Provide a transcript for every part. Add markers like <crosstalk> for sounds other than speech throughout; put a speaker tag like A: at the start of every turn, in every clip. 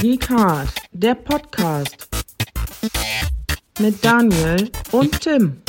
A: Geek Hard, der Podcast mit Daniel und Tim.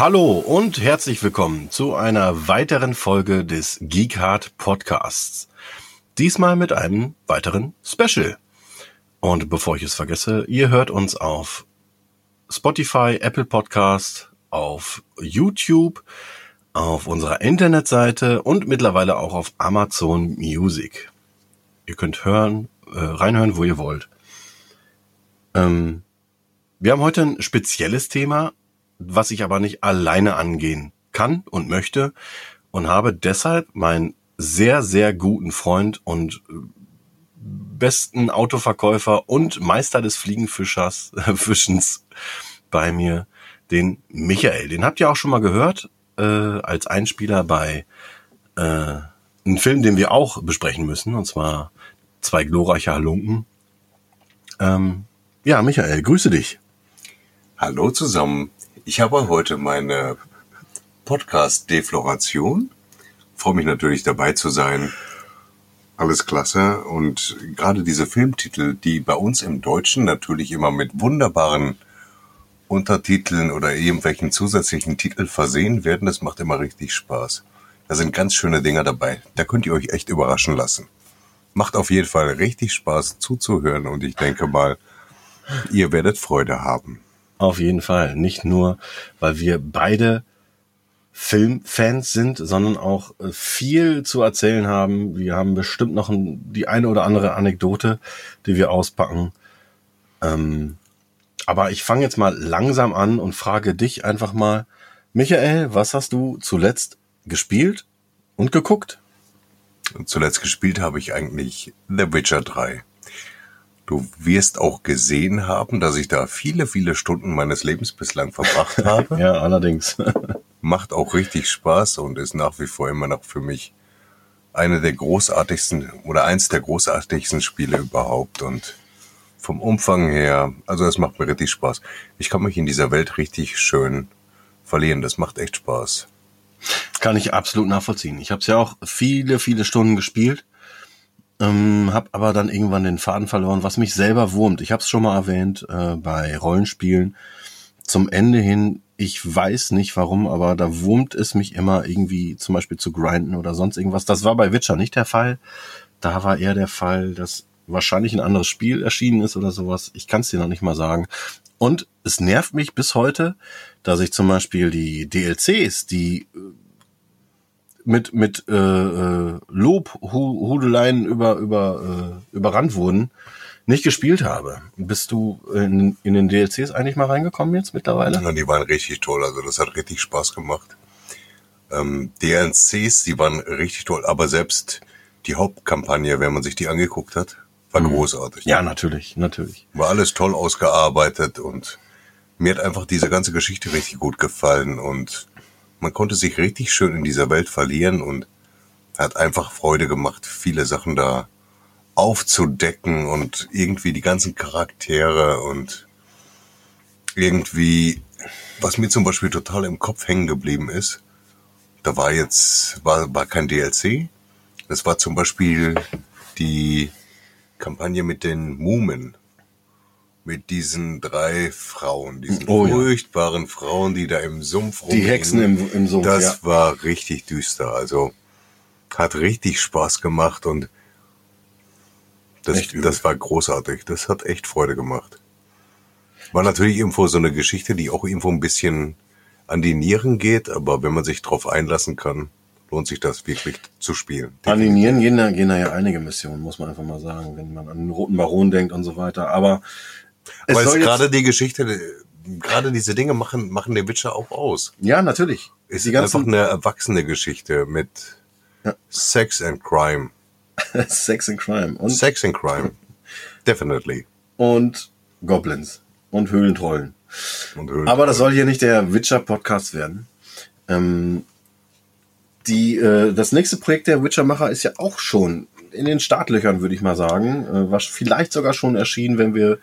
B: Hallo und herzlich willkommen zu einer weiteren Folge des Geekhard Podcasts. Diesmal mit einem weiteren Special. Und bevor ich es vergesse, ihr hört uns auf Spotify, Apple Podcast, auf YouTube, auf unserer Internetseite und mittlerweile auch auf Amazon Music. Ihr könnt hören, äh, reinhören, wo ihr wollt. Ähm, wir haben heute ein spezielles Thema, was ich aber nicht alleine angehen kann und möchte und habe deshalb meinen sehr, sehr guten Freund und äh, besten Autoverkäufer und Meister des Fliegenfischers, <laughs> äh, Fischens bei mir, den Michael. Den habt ihr auch schon mal gehört, äh, als Einspieler bei äh, einem Film, den wir auch besprechen müssen, und zwar zwei glorreiche Halunken. Ähm, ja, Michael, grüße dich.
C: Hallo zusammen. Ich habe heute meine Podcast-Defloration. Freue mich natürlich dabei zu sein. Alles klasse. Und gerade diese Filmtitel, die bei uns im Deutschen natürlich immer mit wunderbaren Untertiteln oder irgendwelchen zusätzlichen Titeln versehen werden, das macht immer richtig Spaß. Da sind ganz schöne Dinger dabei. Da könnt ihr euch echt überraschen lassen. Macht auf jeden Fall richtig Spaß zuzuhören und ich denke mal, ihr werdet Freude haben.
B: Auf jeden Fall. Nicht nur, weil wir beide Filmfans sind, sondern auch äh, viel zu erzählen haben. Wir haben bestimmt noch die eine oder andere Anekdote, die wir auspacken. Ähm, aber ich fange jetzt mal langsam an und frage dich einfach mal, Michael, was hast du zuletzt gespielt und geguckt?
C: Zuletzt gespielt habe ich eigentlich The Witcher 3. Du wirst auch gesehen haben, dass ich da viele, viele Stunden meines Lebens bislang verbracht <laughs> habe.
B: ja, allerdings. <laughs>
C: Macht auch richtig Spaß und ist nach wie vor immer noch für mich eine der großartigsten oder eins der großartigsten Spiele überhaupt und vom Umfang her, also es macht mir richtig Spaß. Ich kann mich in dieser Welt richtig schön verlieren. Das macht echt Spaß.
B: Kann ich absolut nachvollziehen. Ich habe es ja auch viele, viele Stunden gespielt ähm, hab aber dann irgendwann den Faden verloren, was mich selber wurmt. Ich habe es schon mal erwähnt äh, bei Rollenspielen. Zum Ende hin, ich weiß nicht warum, aber da wurmt es mich immer irgendwie zum Beispiel zu grinden oder sonst irgendwas. Das war bei Witcher nicht der Fall. Da war eher der Fall, dass wahrscheinlich ein anderes Spiel erschienen ist oder sowas. Ich kann es dir noch nicht mal sagen. Und es nervt mich bis heute, dass ich zum Beispiel die DLCs, die äh, mit mit äh, äh, Lobhudeleien über über äh, überrannt wurden, nicht gespielt habe. Bist du in, in den DLCs eigentlich mal reingekommen jetzt mittlerweile?
C: Ja, die waren richtig toll. Also das hat richtig Spaß gemacht. Ähm, DLCs, die waren richtig toll. Aber selbst die Hauptkampagne, wenn man sich die angeguckt hat, war mhm. großartig.
B: Ja, natürlich, natürlich.
C: War alles toll ausgearbeitet und mir hat einfach diese ganze Geschichte richtig gut gefallen und man konnte sich richtig schön in dieser Welt verlieren und hat einfach Freude gemacht, viele Sachen da aufzudecken und irgendwie die ganzen Charaktere und irgendwie, was mir zum Beispiel total im Kopf hängen geblieben ist, da war jetzt, war, war kein DLC, das war zum Beispiel die Kampagne mit den Mumen mit diesen drei Frauen, diesen oh, furchtbaren ja. Frauen, die da im Sumpf
B: rumgehen. Die Hexen im, im Sumpf.
C: Das ja. war richtig düster. Also hat richtig Spaß gemacht und das, das war großartig. Das hat echt Freude gemacht. War natürlich irgendwo so eine Geschichte, die auch irgendwo ein bisschen an die Nieren geht, aber wenn man sich drauf einlassen kann, lohnt sich das wirklich zu spielen.
B: An die Nieren gehen da, gehen da ja einige Missionen, muss man einfach mal sagen, wenn man an den Roten Baron denkt und so weiter. Aber
C: weil es gerade die Geschichte, gerade diese Dinge machen, machen den Witcher auch aus.
B: Ja, natürlich.
C: Es ist einfach eine erwachsene Geschichte mit ja. Sex and Crime. <laughs>
B: Sex and Crime und,
C: Sex and Crime. <laughs> Definitely.
B: und Goblins und Höhlentrollen.
C: Und Höhlen-
B: Aber das soll hier nicht der Witcher-Podcast werden. Ähm, die, äh, das nächste Projekt der Witcher-Macher ist ja auch schon in den Startlöchern, würde ich mal sagen. Äh, war vielleicht sogar schon erschienen, wenn wir,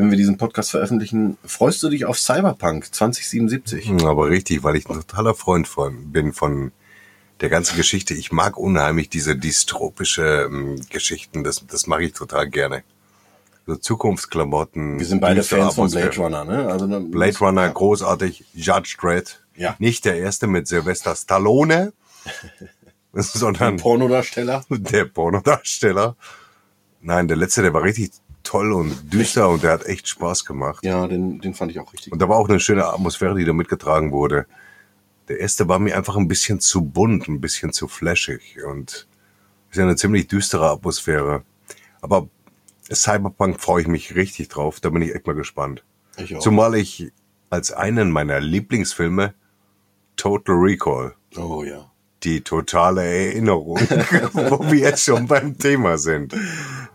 B: wenn wir diesen Podcast veröffentlichen. Freust du dich auf Cyberpunk 2077?
C: Hm, Aber richtig, weil ich ein totaler Freund von, bin von der ganzen Geschichte. Ich mag unheimlich diese dystropische ähm, Geschichten. Das, das mache ich total gerne. So Zukunftsklamotten.
B: Wir sind beide Fans von. Blade Runner, ne? Also, dann-
C: Blade Runner, großartig. Judge Dredd.
B: Ja.
C: Nicht der erste mit Sylvester Stallone, <laughs> sondern
B: Pornodarsteller.
C: der Pornodarsteller. Nein, der letzte, der war richtig toll und düster und der hat echt Spaß gemacht.
B: Ja, den, den fand ich auch richtig.
C: Und da war auch eine schöne Atmosphäre, die da mitgetragen wurde. Der erste war mir einfach ein bisschen zu bunt, ein bisschen zu flashig und ist ja eine ziemlich düstere Atmosphäre. Aber Cyberpunk freue ich mich richtig drauf, da bin ich echt mal gespannt.
B: Ich auch.
C: Zumal ich als einen meiner Lieblingsfilme Total Recall,
B: oh ja.
C: die totale Erinnerung, <laughs> wo wir jetzt schon beim Thema sind,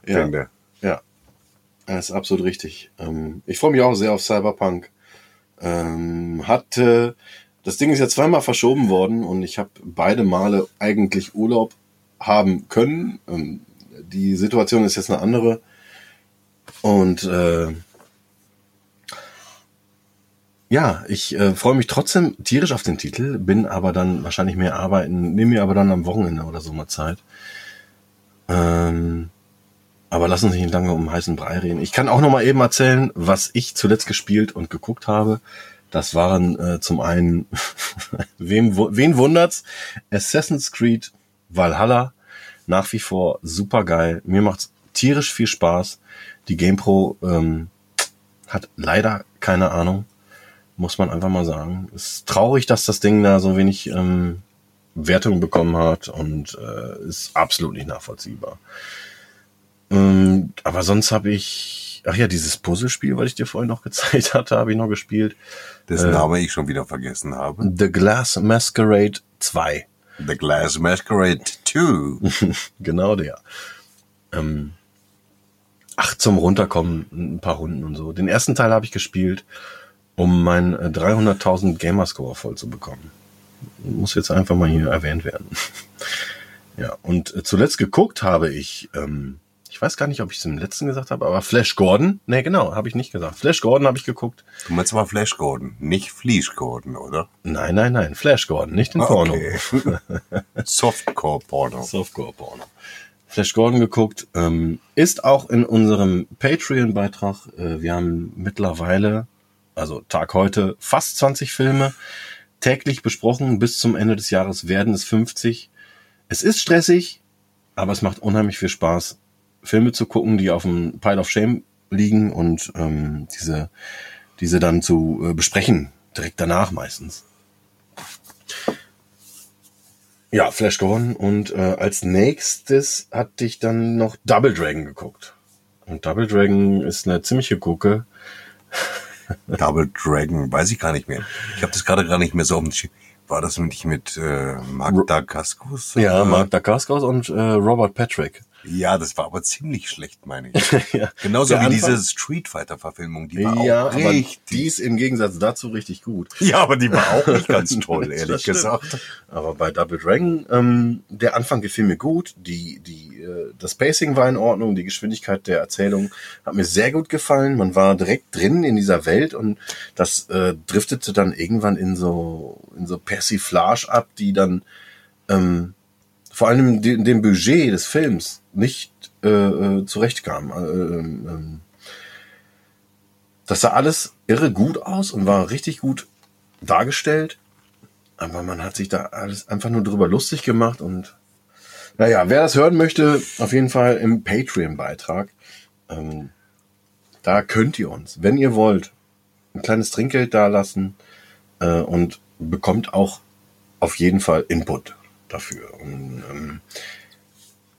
B: Ja.
C: finde.
B: Ja, das ist absolut richtig. Ähm, ich freue mich auch sehr auf Cyberpunk. Ähm, hat, äh, das Ding ist ja zweimal verschoben worden und ich habe beide Male eigentlich Urlaub haben können. Ähm, die Situation ist jetzt eine andere. Und äh, ja, ich äh, freue mich trotzdem tierisch auf den Titel, bin aber dann wahrscheinlich mehr arbeiten, nehme mir aber dann am Wochenende oder so mal Zeit. Ähm, aber lassen Sie nicht lange um heißen Brei reden. Ich kann auch noch mal eben erzählen, was ich zuletzt gespielt und geguckt habe. Das waren äh, zum einen, <laughs> wem, wen wundert's? Assassin's Creed Valhalla. Nach wie vor super geil. Mir macht's tierisch viel Spaß. Die GamePro ähm, hat leider keine Ahnung. Muss man einfach mal sagen. Ist traurig, dass das Ding da so wenig ähm, Wertung bekommen hat und äh, ist absolut nicht nachvollziehbar. Ähm, aber sonst habe ich, ach ja, dieses Puzzlespiel, was ich dir vorhin noch gezeigt <laughs> hatte, habe ich noch gespielt.
C: Dessen
B: Äh.
C: Name ich schon wieder vergessen habe.
B: The Glass Masquerade 2.
C: The Glass Masquerade 2. <laughs>
B: genau der. Ähm, ach, zum Runterkommen ein paar Runden und so. Den ersten Teil habe ich gespielt, um meinen äh, 300.000 Gamerscore voll zu bekommen. Muss jetzt einfach mal hier erwähnt werden. <laughs> ja, und äh, zuletzt geguckt habe ich, ähm, ich weiß gar nicht, ob ich es im letzten gesagt habe, aber Flash Gordon. Nee, genau, habe ich nicht gesagt. Flash Gordon habe ich geguckt.
C: Du meinst aber Flash Gordon, nicht Fleesh Gordon, oder?
B: Nein, nein, nein, Flash Gordon, nicht den
C: Ah,
B: Porno.
C: okay. <laughs> Softcore Porno.
B: Softcore Porno. Flash Gordon geguckt, ähm, ist auch in unserem Patreon-Beitrag. Äh, wir haben mittlerweile, also Tag heute, fast 20 Filme täglich besprochen. Bis zum Ende des Jahres werden es 50. Es ist stressig, aber es macht unheimlich viel Spaß, Filme zu gucken, die auf dem Pile of Shame liegen und ähm, diese, diese dann zu äh, besprechen, direkt danach meistens. Ja, Flash Gordon und äh, als nächstes hatte ich dann noch Double Dragon geguckt. Und Double Dragon ist eine ziemliche Gucke. <laughs>
C: Double Dragon, weiß ich gar nicht mehr. Ich habe das gerade gar nicht mehr so auf dem Schirm. War das nicht mit äh, Mark Dacascos?
B: Ja, Mark Dacascos und äh, Robert Patrick.
C: Ja, das war aber ziemlich schlecht, meine ich. <laughs>
B: ja,
C: Genauso
B: Der
C: wie
B: Anfang-
C: diese Street Fighter Verfilmung, die war
B: ja
C: auch
B: aber
C: richtig.
B: die ist im Gegensatz dazu richtig gut.
C: ja, aber die war auch nicht ganz <laughs> toll, ehrlich gesagt.
B: Aber bei Double Dragon, ähm, der Anfang gefiel mir gut. Die, die, äh, das Pacing war in Ordnung, die Geschwindigkeit der Erzählung hat mir sehr gut gefallen. Man war direkt drin in dieser Welt und das äh, driftete dann irgendwann in so in so Persiflage ab, die dann ähm, vor allem dem, dem Budget des Films nicht äh, äh, zurechtkam. Äh, ähm, das sah alles irre gut aus und war richtig gut dargestellt. Aber man hat sich da alles einfach nur drüber lustig gemacht und naja, wer das hören möchte, auf jeden Fall im Patreon-Beitrag. Ähm, da könnt ihr uns, wenn ihr wollt, ein kleines Trinkgeld dalassen äh, und bekommt auch auf jeden Fall Input dafür. Und, ähm,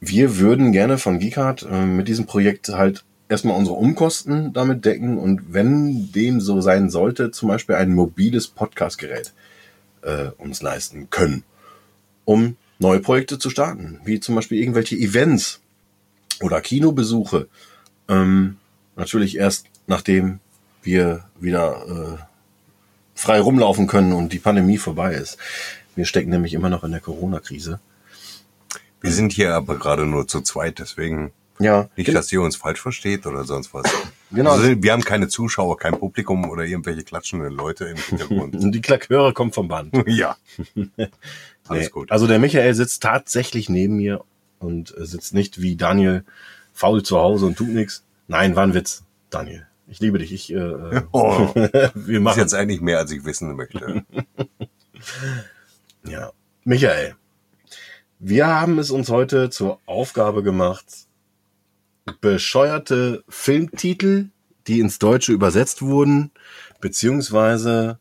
B: wir würden gerne von Geekart äh, mit diesem Projekt halt erstmal unsere Umkosten damit decken und wenn dem so sein sollte, zum Beispiel ein mobiles Podcastgerät äh, uns leisten können, um neue Projekte zu starten, wie zum Beispiel irgendwelche Events, oder Kinobesuche. Ähm, natürlich erst nachdem wir wieder äh, frei rumlaufen können und die Pandemie vorbei ist. Wir stecken nämlich immer noch in der Corona-Krise.
C: Wir sind hier aber gerade nur zu zweit, deswegen
B: Ja,
C: nicht, dass ihr uns falsch versteht oder sonst was.
B: Genau.
C: Also wir haben keine Zuschauer, kein Publikum oder irgendwelche klatschenden Leute im Hintergrund.
B: Und <laughs> die Klaköre kommen vom Band. <laughs>
C: ja. <laughs> Alles
B: Nee,
C: gut.
B: Also der Michael sitzt tatsächlich neben mir und äh, sitzt nicht wie Daniel faul zu Hause und tut nichts. Nein, war ein Witz, Daniel. Ich liebe dich. Ich, äh, äh,
C: Oh,
B: wir
C: ist
B: machen
C: jetzt eigentlich mehr, als ich wissen möchte.
B: Ja. Michael, wir haben es uns heute zur Aufgabe gemacht, bescheuerte Filmtitel, die ins Deutsche übersetzt wurden, beziehungsweise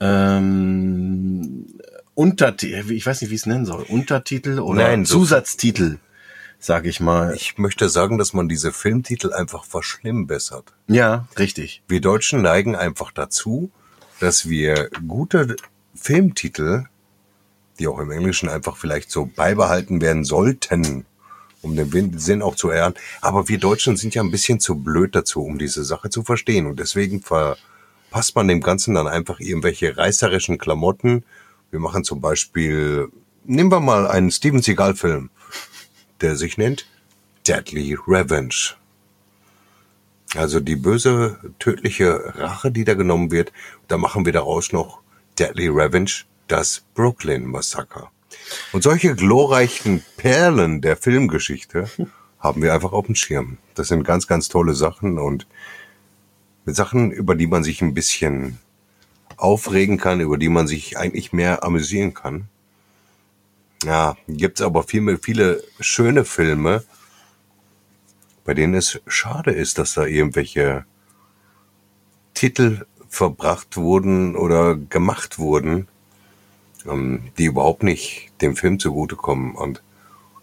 B: ähm, Untertitel, ich weiß nicht, wie ich es nennen soll, Untertitel oder
C: Nein, so-
B: Zusatztitel, sag ich mal.
C: Ich möchte sagen, dass man diese Filmtitel einfach verschlimmbessert.
B: ja, richtig.
C: Wir Deutschen neigen einfach dazu, dass wir gute Filmtitel, die auch im Englischen einfach vielleicht so beibehalten werden sollten, um den Sinn auch zu erlernen. Aber wir Deutschen sind ja ein bisschen zu blöd dazu, um diese Sache zu verstehen. Und deswegen verpasst man dem Ganzen dann einfach irgendwelche reißerischen Klamotten. Wir machen zum Beispiel, nehmen wir mal einen Steven Seagal-Film, der sich nennt Deadly Revenge. Also die böse, tödliche Rache, die da genommen wird, da machen wir daraus noch Deadly Revenge, das Brooklyn Massaker. Und solche glorreichen Perlen der Filmgeschichte haben wir einfach auf dem Schirm. Das sind ganz, ganz tolle Sachen und Sachen, über die man sich ein bisschen aufregen kann, über die man sich eigentlich mehr amüsieren kann. Ja, gibt's aber viel, viele schöne Filme, bei denen es schade ist, dass da irgendwelche Titel verbracht wurden oder gemacht wurden, ähm, die überhaupt nicht dem Film zugutekommen. Und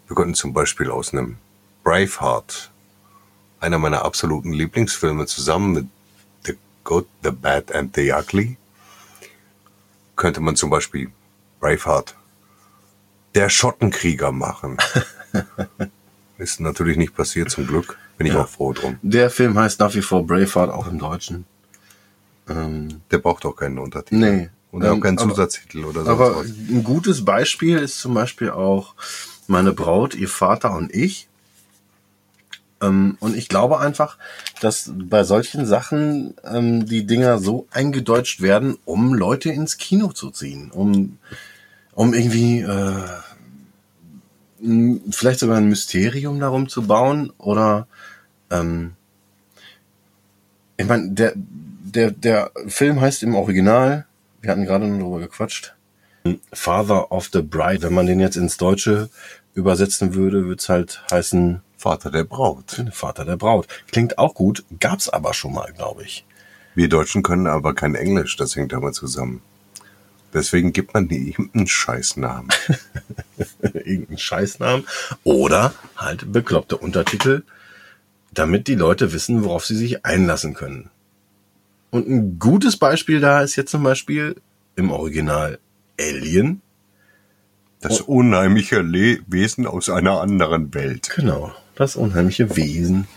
C: wir könnten zum Beispiel aus einem Braveheart, einer meiner absoluten Lieblingsfilme, zusammen mit The Good, The Bad and The Ugly, könnte man zum Beispiel Braveheart, der Schottenkrieger machen. <laughs> Ist natürlich nicht passiert, zum Glück. Bin ich
B: Ja.
C: auch froh drum.
B: Der Film heißt nach wie vor Braveheart, auch im Deutschen. Ähm,
C: Der braucht auch keinen Untertitel.
B: Nee.
C: Und auch
B: Ähm,
C: keinen
B: aber-
C: Zusatztitel oder sonst
B: Aber
C: was.
B: ein gutes Beispiel ist zum Beispiel auch meine Braut, ihr Vater und ich. Ähm, und ich glaube einfach, dass bei solchen Sachen ähm, die Dinger so eingedeutscht werden, um Leute ins Kino zu ziehen, um, um irgendwie äh, vielleicht sogar ein Mysterium darum zu bauen oder ähm, ich meine, der, der, der Film heißt im Original, wir hatten gerade noch darüber gequatscht, Father of the Bride. Wenn man den jetzt ins Deutsche übersetzen würde, würde es halt heißen
C: Vater der Braut.
B: Vater der Braut. Klingt auch gut, gab's aber schon mal, glaube ich.
C: Wir Deutschen können aber kein Englisch, das hängt aber zusammen. Deswegen gibt man die einen Scheißnamen. <laughs>
B: Irgendeinen Scheißnamen. Oder halt bekloppte Untertitel, damit die Leute wissen, worauf sie sich einlassen können. Und ein gutes Beispiel da ist jetzt zum Beispiel im Original Alien.
C: Das unheimliche Le Wesen aus einer anderen Welt.
B: Genau, das unheimliche Wesen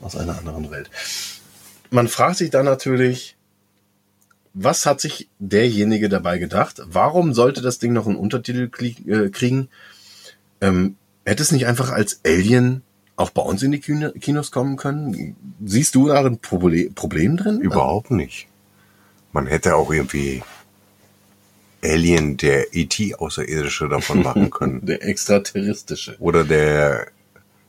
B: aus einer anderen Welt. Man fragt sich dann natürlich, was hat sich derjenige dabei gedacht? Warum sollte das Ding noch einen Untertitel äh, kriegen? Ähm, hätte es nicht einfach als Alien auch bei uns in die Kino Kinos kommen können? Siehst du da ein Proble Problem drin?
C: Überhaupt nicht. Man hätte auch irgendwie Alien, der E.T. Außerirdische davon machen <laughs> können.
B: Der extraterrestrische.
C: Oder der,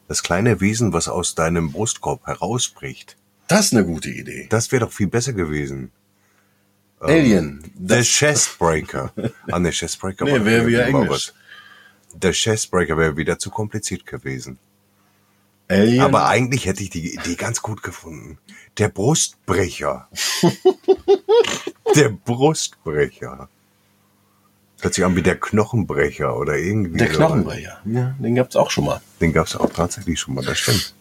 C: das kleine Wesen, was aus deinem Brustkorb herausbricht.
B: Das ist eine gute Idee.
C: Das wäre doch viel besser gewesen.
B: Alien.
C: The Chessbreaker. <laughs> Ah, ne, Chessbreaker
B: Nee, wäre wieder Englisch.
C: was. The Chessbreaker wäre wieder zu kompliziert gewesen.
B: Alien.
C: Aber eigentlich hätte ich die Idee ganz gut gefunden. Der Brustbrecher. <laughs> der Brustbrecher. Hört sich an wie der Knochenbrecher oder irgendwie.
B: der
C: so.
B: Knochenbrecher. Ja, den gab's auch schon mal.
C: Den gab es auch tatsächlich schon mal, das stimmt.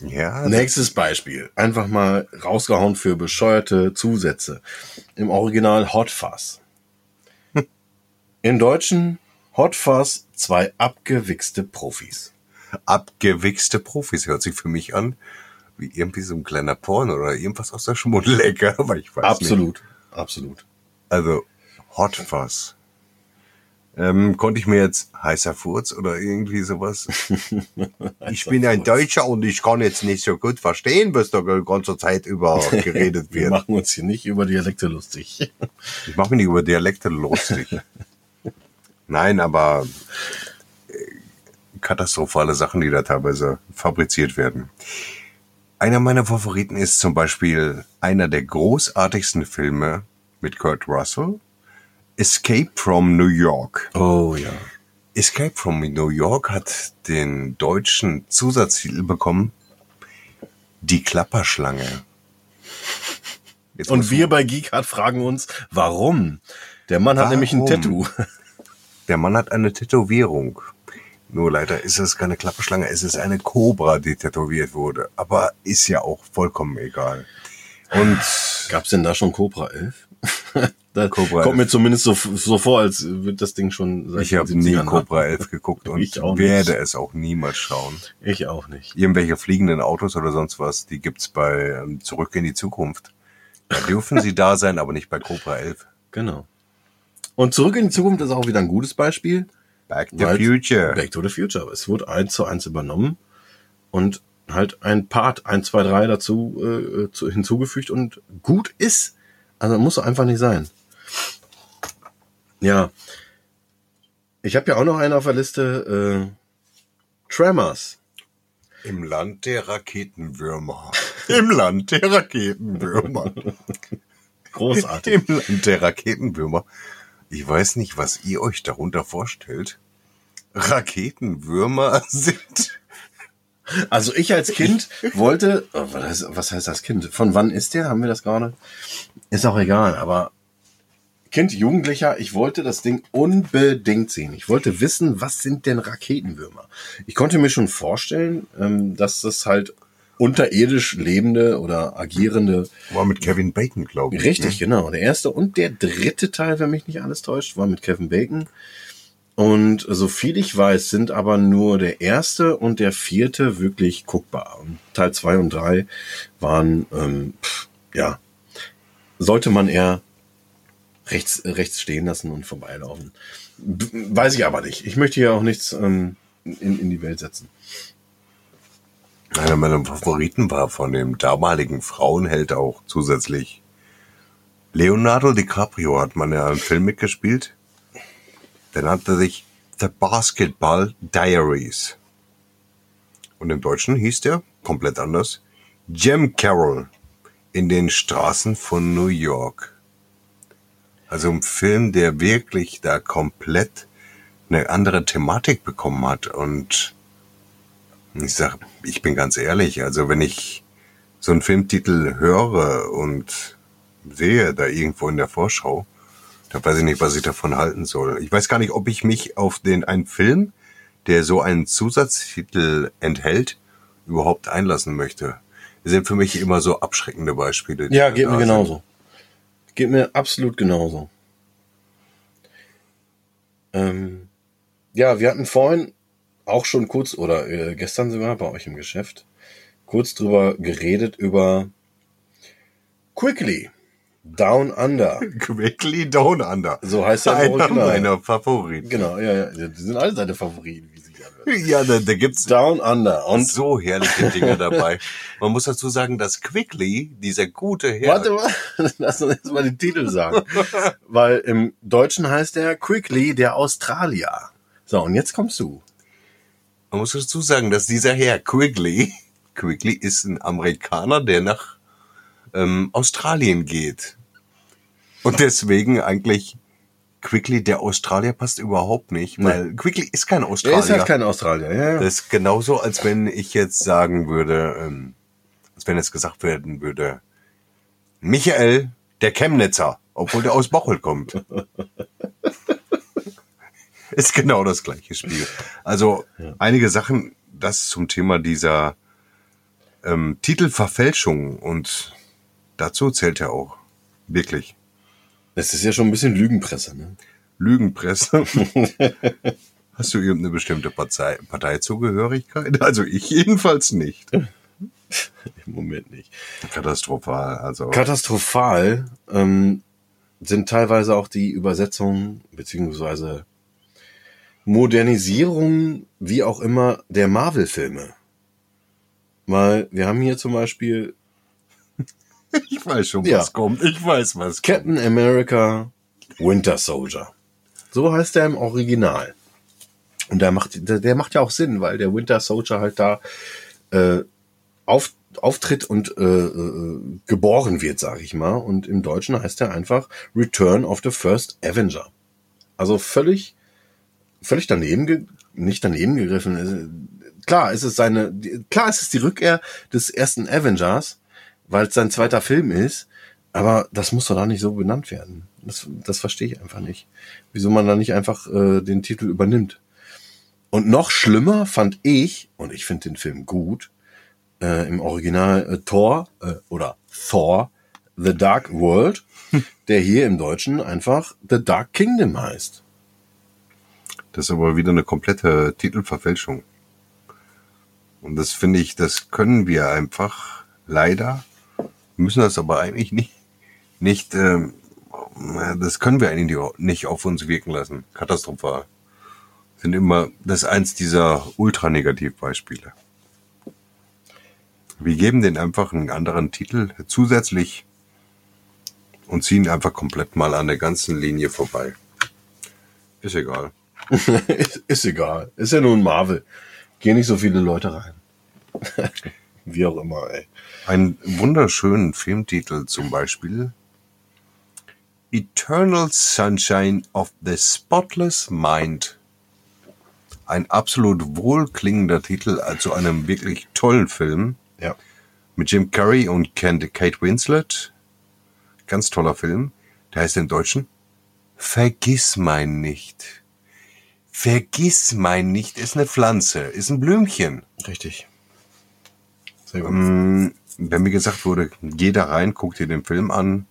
C: Ja,
B: Nächstes Beispiel. Einfach mal rausgehauen für bescheuerte Zusätze. Im Original Hot Fuzz. <laughs> Im Deutschen Hot Fuzz zwei abgewichste Profis.
C: Abgewichste Profis hört sich für mich an wie irgendwie so ein kleiner Porn oder irgendwas aus der Schmuddelecke, <laughs> aber ich weiß
B: Absolut,
C: nicht.
B: absolut.
C: Also Hot Fuzz. Ähm, konnte ich mir jetzt heißer Furz oder irgendwie sowas? <laughs> ich bin ein Deutscher und ich kann jetzt nicht so gut verstehen, was da die ganze Zeit über <laughs> geredet
B: Wir
C: wird.
B: machen uns hier nicht über Dialekte lustig.
C: Ich mache mich nicht über Dialekte lustig. Nein, aber katastrophale Sachen, die da teilweise fabriziert werden. Einer meiner Favoriten ist zum Beispiel einer der großartigsten Filme mit Kurt Russell, Escape from New York.
B: Oh ja.
C: Escape from New York hat den deutschen Zusatztitel bekommen, Die Klapperschlange. Jetzt
B: Und wir bei Geekhard fragen uns, warum? Der Mann hat
C: Warum?
B: nämlich ein Tattoo.
C: Der Mann hat eine Tätowierung. Nur leider ist es keine Klapperschlange, es ist eine Kobra, die tätowiert wurde. Aber ist ja auch vollkommen egal. Und
B: Gab's denn da schon Cobra 11? <laughs> da
C: Cobra
B: kommt mir
C: 11.
B: zumindest so, so vor, als wird das Ding schon seit
C: ich habe nie
B: 70ern
C: Cobra 11 geguckt <laughs> und
B: Ich
C: werde es auch niemals schauen.
B: Ich auch nicht.
C: Irgendwelche fliegenden Autos oder sonst was, die gibt's bei ähm, Zurück in die Zukunft. Da dürfen sie da sein, aber nicht bei Cobra 11.
B: Genau. Und zurück in die Zukunft ist auch wieder ein gutes Beispiel.
C: Back to
B: Weil-
C: Future.
B: Back to the Future. Es wurde eins zu eins übernommen und halt ein Part, ein, zwei, drei dazu äh, zu, hinzugefügt und gut ist. Also muss einfach nicht sein. Ja. Ich habe ja auch noch einen auf der Liste. Äh, Tremors.
C: Im Land der Raketenwürmer. <laughs> Im Land der Raketenwürmer.
B: Großartig.
C: Im Land der Raketenwürmer. Ich weiß nicht, was ihr euch darunter vorstellt. Raketenwürmer <laughs> sind.
B: Also ich als Kind <laughs> wollte, oh, was, heißt, das Kind? Von wann ist der? Haben wir das gerade? Ist auch egal, aber Kind, Jugendlicher, ich wollte das Ding unbedingt sehen. Ich wollte wissen, was sind denn Raketenwürmer? Ich konnte mir schon vorstellen, ähm, dass das halt unterirdisch lebende oder agierende
C: War mit Kevin Bacon, glaube ich.
B: Richtig, genau. Der erste und der dritte Teil, wenn mich nicht alles täuscht, war mit Kevin Bacon. Und so viel ich weiß, sind aber nur der erste und der vierte wirklich guckbar. Teil zwei und drei waren, ähm, pff, ja, sollte man eher rechts, rechts stehen lassen und vorbeilaufen. B weiß ich aber nicht. Ich möchte hier auch nichts ähm, in, in die Welt setzen.
C: Einer meiner Favoriten war von dem damaligen Frauenheld auch zusätzlich. Leonardo DiCaprio hat man ja einen Film mitgespielt. Der nannte sich The Basketball Diaries. Und im Deutschen hieß der komplett anders. Jim Carroll in den Straßen von New York. Also ein Film, der wirklich da komplett eine andere Thematik bekommen hat und ich sag, ich bin ganz ehrlich, also wenn ich so einen Filmtitel höre und sehe da irgendwo in der Vorschau, da weiß ich nicht, was ich davon halten soll. Ich weiß gar nicht, ob ich mich auf den einen Film, der so einen Zusatztitel enthält, überhaupt einlassen möchte. Das sind für mich immer so abschreckende Beispiele.
B: Ja, geht mir
C: sind.
B: genauso. Geht mir absolut genauso. Ähm, ja, wir hatten vorhin auch schon kurz, oder äh, gestern sogar bei euch im Geschäft, kurz drüber geredet über Quickly, Down Under. <laughs>
C: Quickly Down Under.
B: So heißt er im
C: Einer
B: Original.
C: meiner Favoriten.
B: Genau, ja, ja, die sind alle seine Favoriten, wie sie anhört. <laughs>
C: Ja, da, da gibt's
B: Down Under. Und
C: so herrliche Dinge dabei. Man muss dazu sagen, dass Quickly, dieser gute Herr,
B: Warte mal, <laughs> lass uns jetzt mal den Titel sagen. Weil im Deutschen heißt er Quickly, der Australier. So, und jetzt kommst du.
C: man muss dazu sagen, dass dieser Herr Quigley, Quigley ist ein Amerikaner, der nach ähm, Australien geht. Und deswegen eigentlich Quigley, der Australier, passt überhaupt nicht, weil Quigley ist kein
B: Er
C: Australier.
B: ist halt kein Australier, ja. ja.
C: das ist genauso, als wenn ich jetzt sagen würde, ähm, als wenn es gesagt werden würde, Michael, der Chemnitzer, obwohl der aus Bocholt kommt. <laughs> ist genau das gleiche Spiel. Also einige Sachen, das zum Thema dieser ähm, Titelverfälschung und dazu zählt er auch wirklich
B: Das ist ja schon ein bisschen Lügenpresse, ne?
C: Lügenpresse. <laughs> Hast du irgendeine bestimmte Partei, Parteizugehörigkeit? Also ich jedenfalls nicht.
B: Im Moment nicht.
C: Katastrophal. Also
B: Katastrophal ähm, sind teilweise auch die Übersetzungen beziehungsweise Modernisierungen, wie auch immer, der Marvel-Filme. Weil wir haben hier zum Beispiel <laughs>
C: ich weiß schon,
B: Ja.
C: was kommt. Ich weiß, was kommt.
B: Captain America Winter Soldier. So heißt er im Original. Und der macht, der, der macht ja auch Sinn, weil der Winter Soldier halt da äh, auf, auftritt und äh, äh, geboren wird, sag ich mal. Und im Deutschen heißt er einfach Return of the First Avenger. Also völlig, völlig daneben, nicht daneben gegriffen. Klar, es ist seine, die- klar, es ist die Rückkehr des ersten Avengers, weil es sein zweiter Film ist. Aber das muss doch da nicht so benannt werden. Das, das verstehe ich einfach nicht. Wieso man da nicht einfach äh, den Titel übernimmt. Und noch schlimmer fand ich, und ich finde den Film gut, äh, im Original äh, Thor äh, oder Thor, The Dark World, der hier im Deutschen einfach The Dark Kingdom heißt.
C: Das ist aber wieder eine komplette Titelverfälschung. Und das finde ich, das können wir einfach leider, müssen das aber eigentlich nicht, nicht, ähm, das können wir eigentlich nicht auf uns wirken lassen. Katastrophal. Sind immer, das ist eins dieser Ultra-Negativbeispiele. Wir geben den einfach einen anderen Titel zusätzlich und ziehen einfach komplett mal an der ganzen Linie vorbei. Ist egal. <laughs>
B: ist, ist egal. Ist ja nur ein Marvel. Gehen nicht so viele Leute rein. <laughs> Wie auch immer, ey.
C: Einen wunderschönen Filmtitel zum Beispiel. Eternal Sunshine of the Spotless Mind. Ein absolut wohlklingender Titel zu einem wirklich tollen Film
B: Ja.
C: mit Jim Carrey und Kate Winslet. Ganz toller Film. Der heißt im Deutschen Vergiss mein nicht. Vergiss mein nicht ist eine Pflanze, ist ein Blümchen.
B: Richtig. Sehr gut.
C: Mm, Wenn mir gesagt wurde, geh da rein, guck dir den Film an,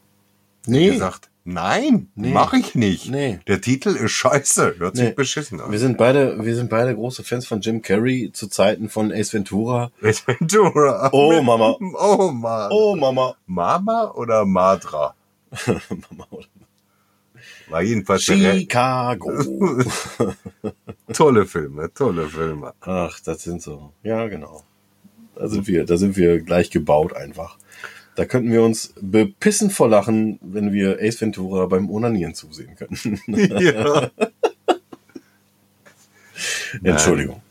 B: nee,
C: gesagt, nein,
B: Nee.
C: mach ich nicht.
B: Nee.
C: Der Titel ist scheiße, hört
B: Nee.
C: sich beschissen an.
B: wir sind beide, wir sind beide große Fans von Jim Carrey zu Zeiten von Ace Ventura.
C: Ace Ventura.
B: Oh, Mama.
C: Oh Mann.
B: Oh, Mama.
C: Mama oder Madra? <laughs>
B: Mama oder
C: War jedenfalls
B: Chicago. <laughs>
C: tolle Filme, tolle Filme.
B: Ach, das sind so. Ja, genau. Da sind wir, da sind wir gleich gebaut einfach. Da könnten wir uns bepissen vor Lachen, wenn wir Ace Ventura beim Onanieren zusehen könnten. <laughs>
C: ja. <laughs>
B: Entschuldigung.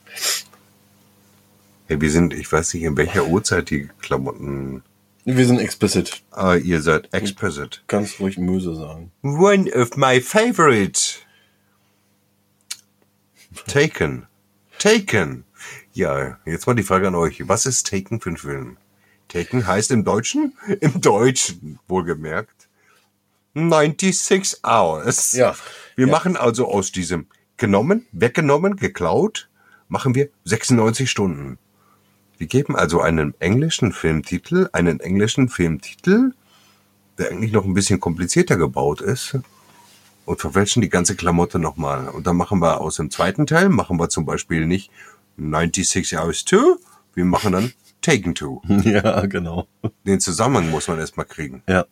C: Hey, wir sind, ich weiß nicht, in welcher Uhrzeit die Klamotten.
B: Wir sind explicit.
C: Ah, ihr seid explicit.
B: Kannst ruhig Möse sagen.
C: One of my favorite. Taken. Taken. Ja, jetzt mal die Frage an euch. Was ist Taken für ein Film? Taken heißt im Deutschen? <laughs> Im Deutschen, wohlgemerkt. 96 Hours.
B: Ja.
C: Wir
B: Ja.
C: machen also aus diesem genommen, weggenommen, geklaut, machen wir 96 Stunden. Wir geben also einen englischen Filmtitel, einen englischen Filmtitel, der eigentlich noch ein bisschen komplizierter gebaut ist und verfälschen die ganze Klamotte nochmal. Und dann machen wir aus dem zweiten Teil, machen wir zum Beispiel nicht 96 Hours 2, wir machen dann Taken 2. <laughs>
B: Ja, genau.
C: Den Zusammenhang muss man erstmal kriegen.
B: Ja.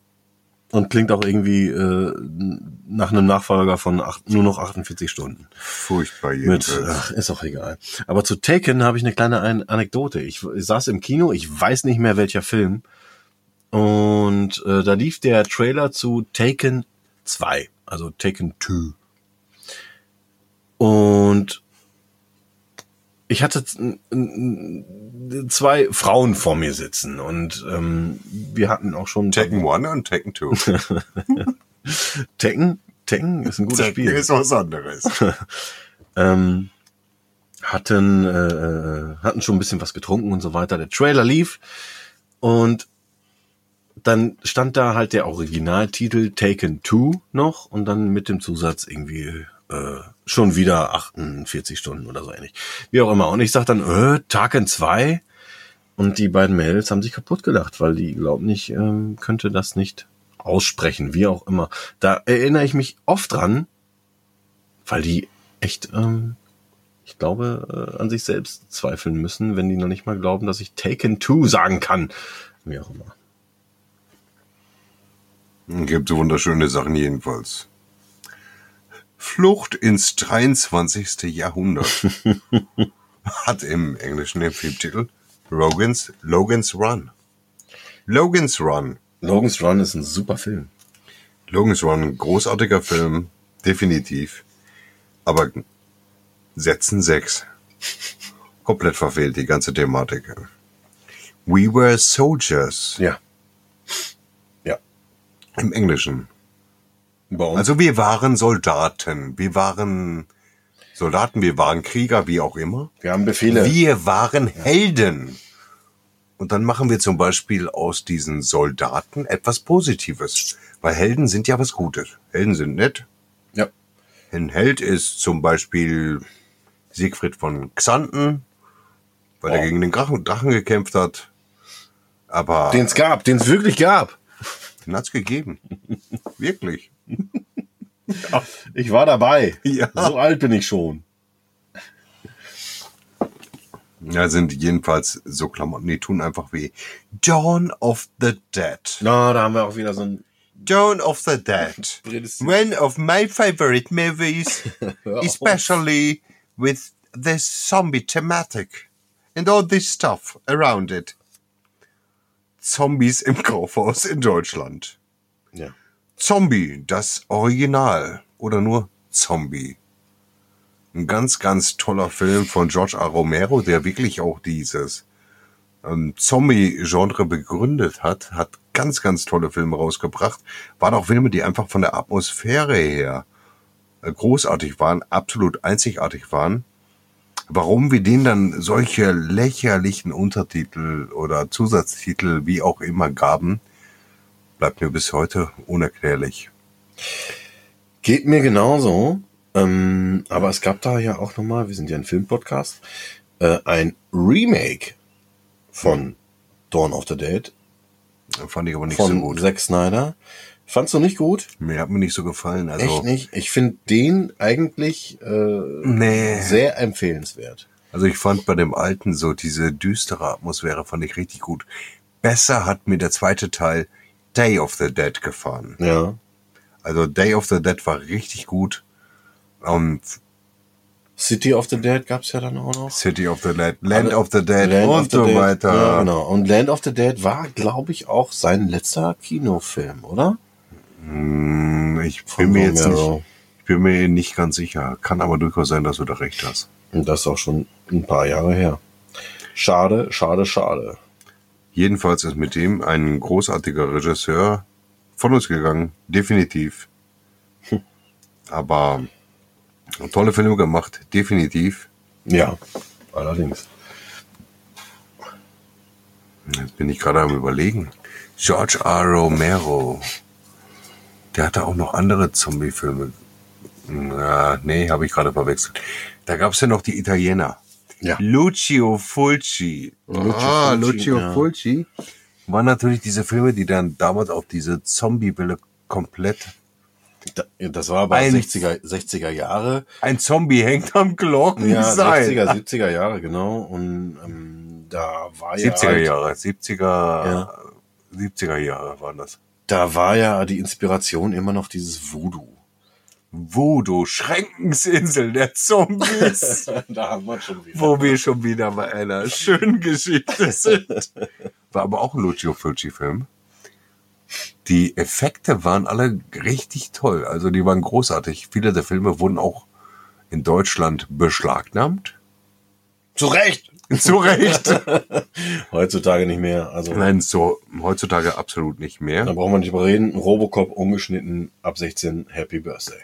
B: Und klingt auch irgendwie äh, nach einem Nachfolger von acht, nur noch 48 Stunden.
C: Furchtbar
B: Mit,
C: jedenfalls.
B: ach, ist auch egal. Aber zu Taken habe ich eine kleine Ein Anekdote. Ich, ich saß im Kino, ich weiß nicht mehr welcher Film. Und äh, da lief der Trailer zu Taken 2, also Taken 2. Und ich hatte zwei Frauen vor mir sitzen und ähm, wir hatten auch schon
C: Taken 1 und Taken 2. <laughs>
B: Tekken. Tekken ist ein gutes
C: Taken
B: Spiel.
C: ist was anderes. <laughs>
B: ähm, hatten äh, hatten schon ein bisschen was getrunken und so weiter. Der Trailer lief und dann stand da halt der Originaltitel Taken 2 noch und dann mit dem Zusatz irgendwie äh, schon wieder 48 Stunden oder so ähnlich. Wie auch immer. Und ich sag dann, äh, Taken 2 und die beiden Mädels haben sich kaputt gelacht, weil die glauben nicht, ähm, könnte das nicht aussprechen, wie auch immer. Da erinnere ich mich oft dran, weil die echt ähm, ich glaube, äh, an sich selbst zweifeln müssen, wenn die noch nicht mal glauben, dass ich Taken 2 sagen kann. Wie auch immer.
C: Gibt so wunderschöne Sachen jedenfalls. Flucht ins 23. Jahrhundert <laughs> hat im Englischen den Filmtitel Logan's, Logan's Run. Logan's Run.
B: Logan's Run ist ein super Film.
C: Logan's Run, großartiger Film, definitiv. Aber Sätzen 6. Komplett verfehlt, die ganze Thematik. We were soldiers.
B: Ja. Ja.
C: Im Englischen. Also wir waren Soldaten. Wir waren Soldaten, wir waren Krieger, wie auch immer.
B: wir haben Befehle.
C: Wir waren Helden. Und dann machen wir zum Beispiel aus diesen Soldaten etwas Positives. Weil Helden sind ja was Gutes. Helden sind nett.
B: Ja.
C: Ein Held ist zum Beispiel Siegfried von Xanten, weil er
B: Oh.
C: gegen den Drachen, Drachen gekämpft hat. Aber
B: Den es gab, den es wirklich gab.
C: den hat's gegeben. Wirklich. <laughs>
B: Ich war dabei.
C: Ja.
B: So alt bin ich schon.
C: Ja, sind jedenfalls so Klamotten, die tun einfach weh. Dawn of the Dead.
B: Na, da haben wir auch wieder so ein.
C: Dawn of the Dead. One of my favorite movies, <laughs> especially with this zombie thematic and all this stuff around it. Zombies im Kaufhaus in Deutschland. Zombie, das Original oder nur Zombie. Ein ganz, ganz toller Film von George A. Romero, der wirklich auch dieses ähm, Zombie-Genre begründet hat, hat ganz, ganz tolle Filme rausgebracht. Waren auch Filme, die einfach von der Atmosphäre her äh, großartig waren, absolut einzigartig waren. Warum wir denen dann solche lächerlichen Untertitel oder Zusatztitel, wie auch immer, gaben, bleibt mir bis heute unerklärlich.
B: Geht mir genauso. Ähm, aber es gab da ja auch nochmal, wir sind ja ein Filmpodcast, äh, ein Remake von Dawn of the Dead
C: Fand ich aber nicht
B: von
C: so gut.
B: Zack Snyder. Fandst du nicht gut?
C: Mir hat mir nicht so gefallen. Also,
B: Echt nicht? Ich finde den eigentlich äh,
C: Nee.
B: sehr empfehlenswert.
C: Also ich fand bei dem alten so diese düstere Atmosphäre fand ich richtig gut. Besser hat mir der zweite Teil Day of the Dead gefallen.
B: Ja.
C: Also Day of the Dead war richtig gut. Und
B: City of the Dead gab's ja dann auch noch.
C: City of the Dead, Land
B: Alle-
C: of the Dead
B: Land
C: und so weiter.
B: Ja, genau. Und Land of the Dead war, glaube ich, auch sein letzter Kinofilm, oder?
C: Hm, Ich
B: Von
C: bin mir jetzt
B: Romero.
C: nicht, ich bin mir nicht ganz sicher. Kann aber durchaus sein, dass du da recht hast.
B: Und das ist auch schon ein paar Jahre her. Schade, schade, schade.
C: Jedenfalls ist mit dem ein großartiger Regisseur von uns gegangen, definitiv. <laughs> Aber tolle Filme gemacht, definitiv.
B: Ja, allerdings.
C: Jetzt bin ich gerade am überlegen. George R. Romero. Der hatte auch noch andere Zombie-Filme. Na, nee, habe ich gerade verwechselt. Da gab es ja noch die Italiener.
B: Ja.
C: Lucio Fulci.
B: Lucio
C: ah,
B: Fulci,
C: Lucio
B: ja.
C: Fulci. Waren natürlich diese Filme, die dann damals auf diese Zombie-Welle komplett.
B: Da- Das war aber
C: Ein-
B: 60er, 60er Jahre.
C: Ein Zombie hängt am
B: Ja,
C: Glockenseil.
B: 60er, 70er Jahre, genau. Und ähm, da war ja
C: 70er
B: halt,
C: Jahre, 70er,
B: Ja.
C: 70er Jahre waren das.
B: da war ja die Inspiration immer noch dieses Voodoo.
C: Voodoo, Schreckensinsel der Zombies. <laughs>
B: da haben wir schon wieder.
C: wo wir schon wieder bei einer schönen Geschichte <laughs> sind. War aber auch ein Lucio Fulci-Film. Die Effekte waren alle richtig toll. Also die waren großartig. Viele der Filme wurden auch in Deutschland beschlagnahmt.
B: Zu Recht! <laughs>
C: Zu Recht.
B: Heutzutage nicht mehr. Also
C: Nein, so heutzutage absolut nicht
B: da
C: mehr.
B: braucht man nicht drüber reden. Robocop ungeschnitten ab 16. Happy Birthday.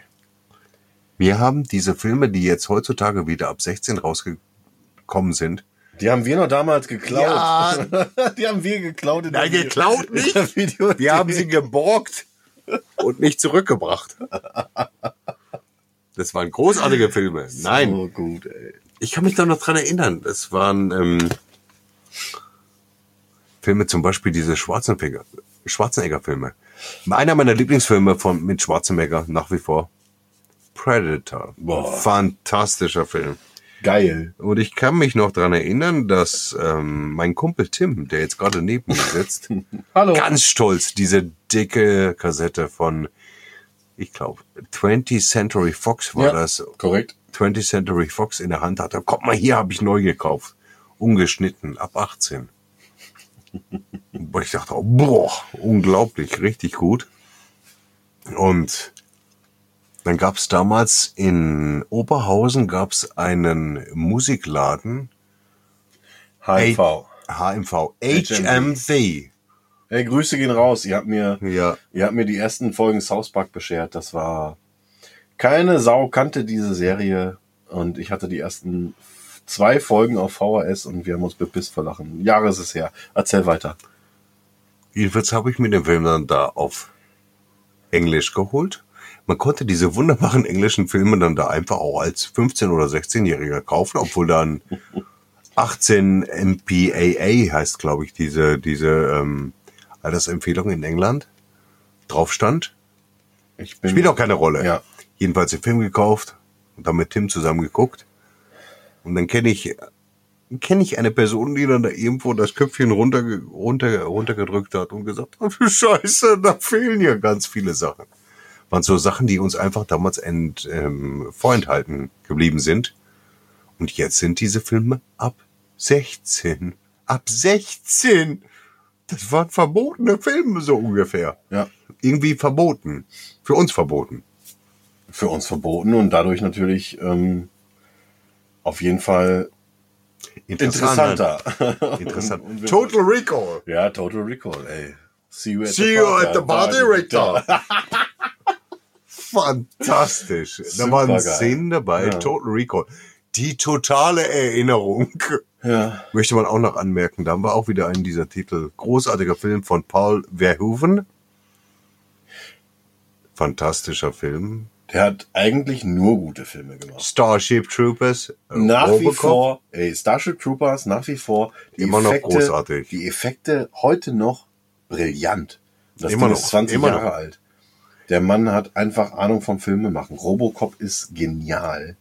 C: Wir haben diese Filme, die jetzt heutzutage wieder ab 16 rausgekommen sind.
B: Die haben wir noch damals geklaut.
C: Ja. <laughs>
B: die haben wir geklaut. In
C: Nein,
B: der
C: geklaut nicht.
B: der.
C: Wir haben sie geborgt und nicht zurückgebracht. Das waren großartige Filme. Nein,
B: So gut, ey.
C: ich kann mich da noch dran erinnern. Das waren ähm, Filme, zum Beispiel diese Schwarzenegger, Schwarzenegger-Filme. Einer meiner Lieblingsfilme von mit Schwarzenegger nach wie vor. Predator.
B: Boah.
C: Fantastischer Film.
B: Geil.
C: Und ich kann mich noch dran erinnern, dass ähm, mein Kumpel Tim, der jetzt gerade neben mir sitzt, <laughs>
B: Hallo.
C: ganz stolz diese dicke Kassette von, ich glaube, 20th Century Fox war
B: Ja.
C: das.
B: Korrekt.
C: 20th Century Fox in der Hand hatte. Guck mal, hier habe ich neu gekauft. Ungeschnitten, ab 18. Und <laughs> ich dachte, oh, boah, unglaublich, richtig gut. Und dann gab es damals in Oberhausen gab's einen Musikladen,
B: HIV.
C: HMV, HMV.
B: Hey, Grüße gehen raus. Ihr habt mir,
C: Ja,
B: ihr habt mir die ersten Folgen South Park beschert. Das war keine Sau kannte diese Serie und ich hatte die ersten zwei Folgen auf VHS und wir haben uns bepisst vor Lachen. Jahre ist es her. Erzähl weiter.
C: jedenfalls habe ich mir den Film dann da auf Englisch geholt. Man konnte diese wunderbaren englischen Filme dann da einfach auch als 15- oder 16-Jähriger kaufen, obwohl dann 18 MPAA heißt, glaube ich, diese, diese ähm, Altersempfehlung in England drauf stand.
B: Ich bin
C: Spielt auch keine Rolle.
B: Ja.
C: Jedenfalls den Film gekauft und dann mit Tim zusammen geguckt. Und dann kenne ich, kenne ich eine Person, die dann da irgendwo das Köpfchen runter, runter, runtergedrückt hat und gesagt hat, Scheiße, da fehlen ja ganz viele Sachen. Waren so Sachen, die uns einfach damals ent, ähm, vorenthalten geblieben sind. Und jetzt sind diese Filme ab 16. Ab 16! Das waren verbotene Filme so ungefähr.
B: Ja.
C: Irgendwie verboten. Für uns verboten.
B: Für uns verboten und dadurch natürlich ähm, auf jeden Fall interessanter. <laughs>
C: Interessant. Total Recall.
B: Ja, Total Recall, ey. See you at
C: See you at the party, Richter. <laughs> Fantastisch. <laughs> Da waren
B: Supergeil.
C: Szenen dabei.
B: Ja.
C: Total Recall. Die totale Erinnerung.
B: Ja.
C: Möchte man auch noch anmerken. Da haben wir auch wieder einen dieser Titel. Großartiger Film von Paul Verhoeven. Fantastischer Film.
B: Der hat eigentlich nur gute Filme gemacht.
C: Starship Troopers. äh,
B: Nach wie
C: Robocop.
B: vor, ey, Starship Troopers, nach wie vor. Die
C: Immer noch großartig.
B: Die Effekte heute noch brillant. Das
C: Immer
B: Ding
C: noch,
B: ist 20
C: immer
B: Jahre
C: noch.
B: alt. Der Mann hat einfach Ahnung vom Filme machen. Robocop ist genial.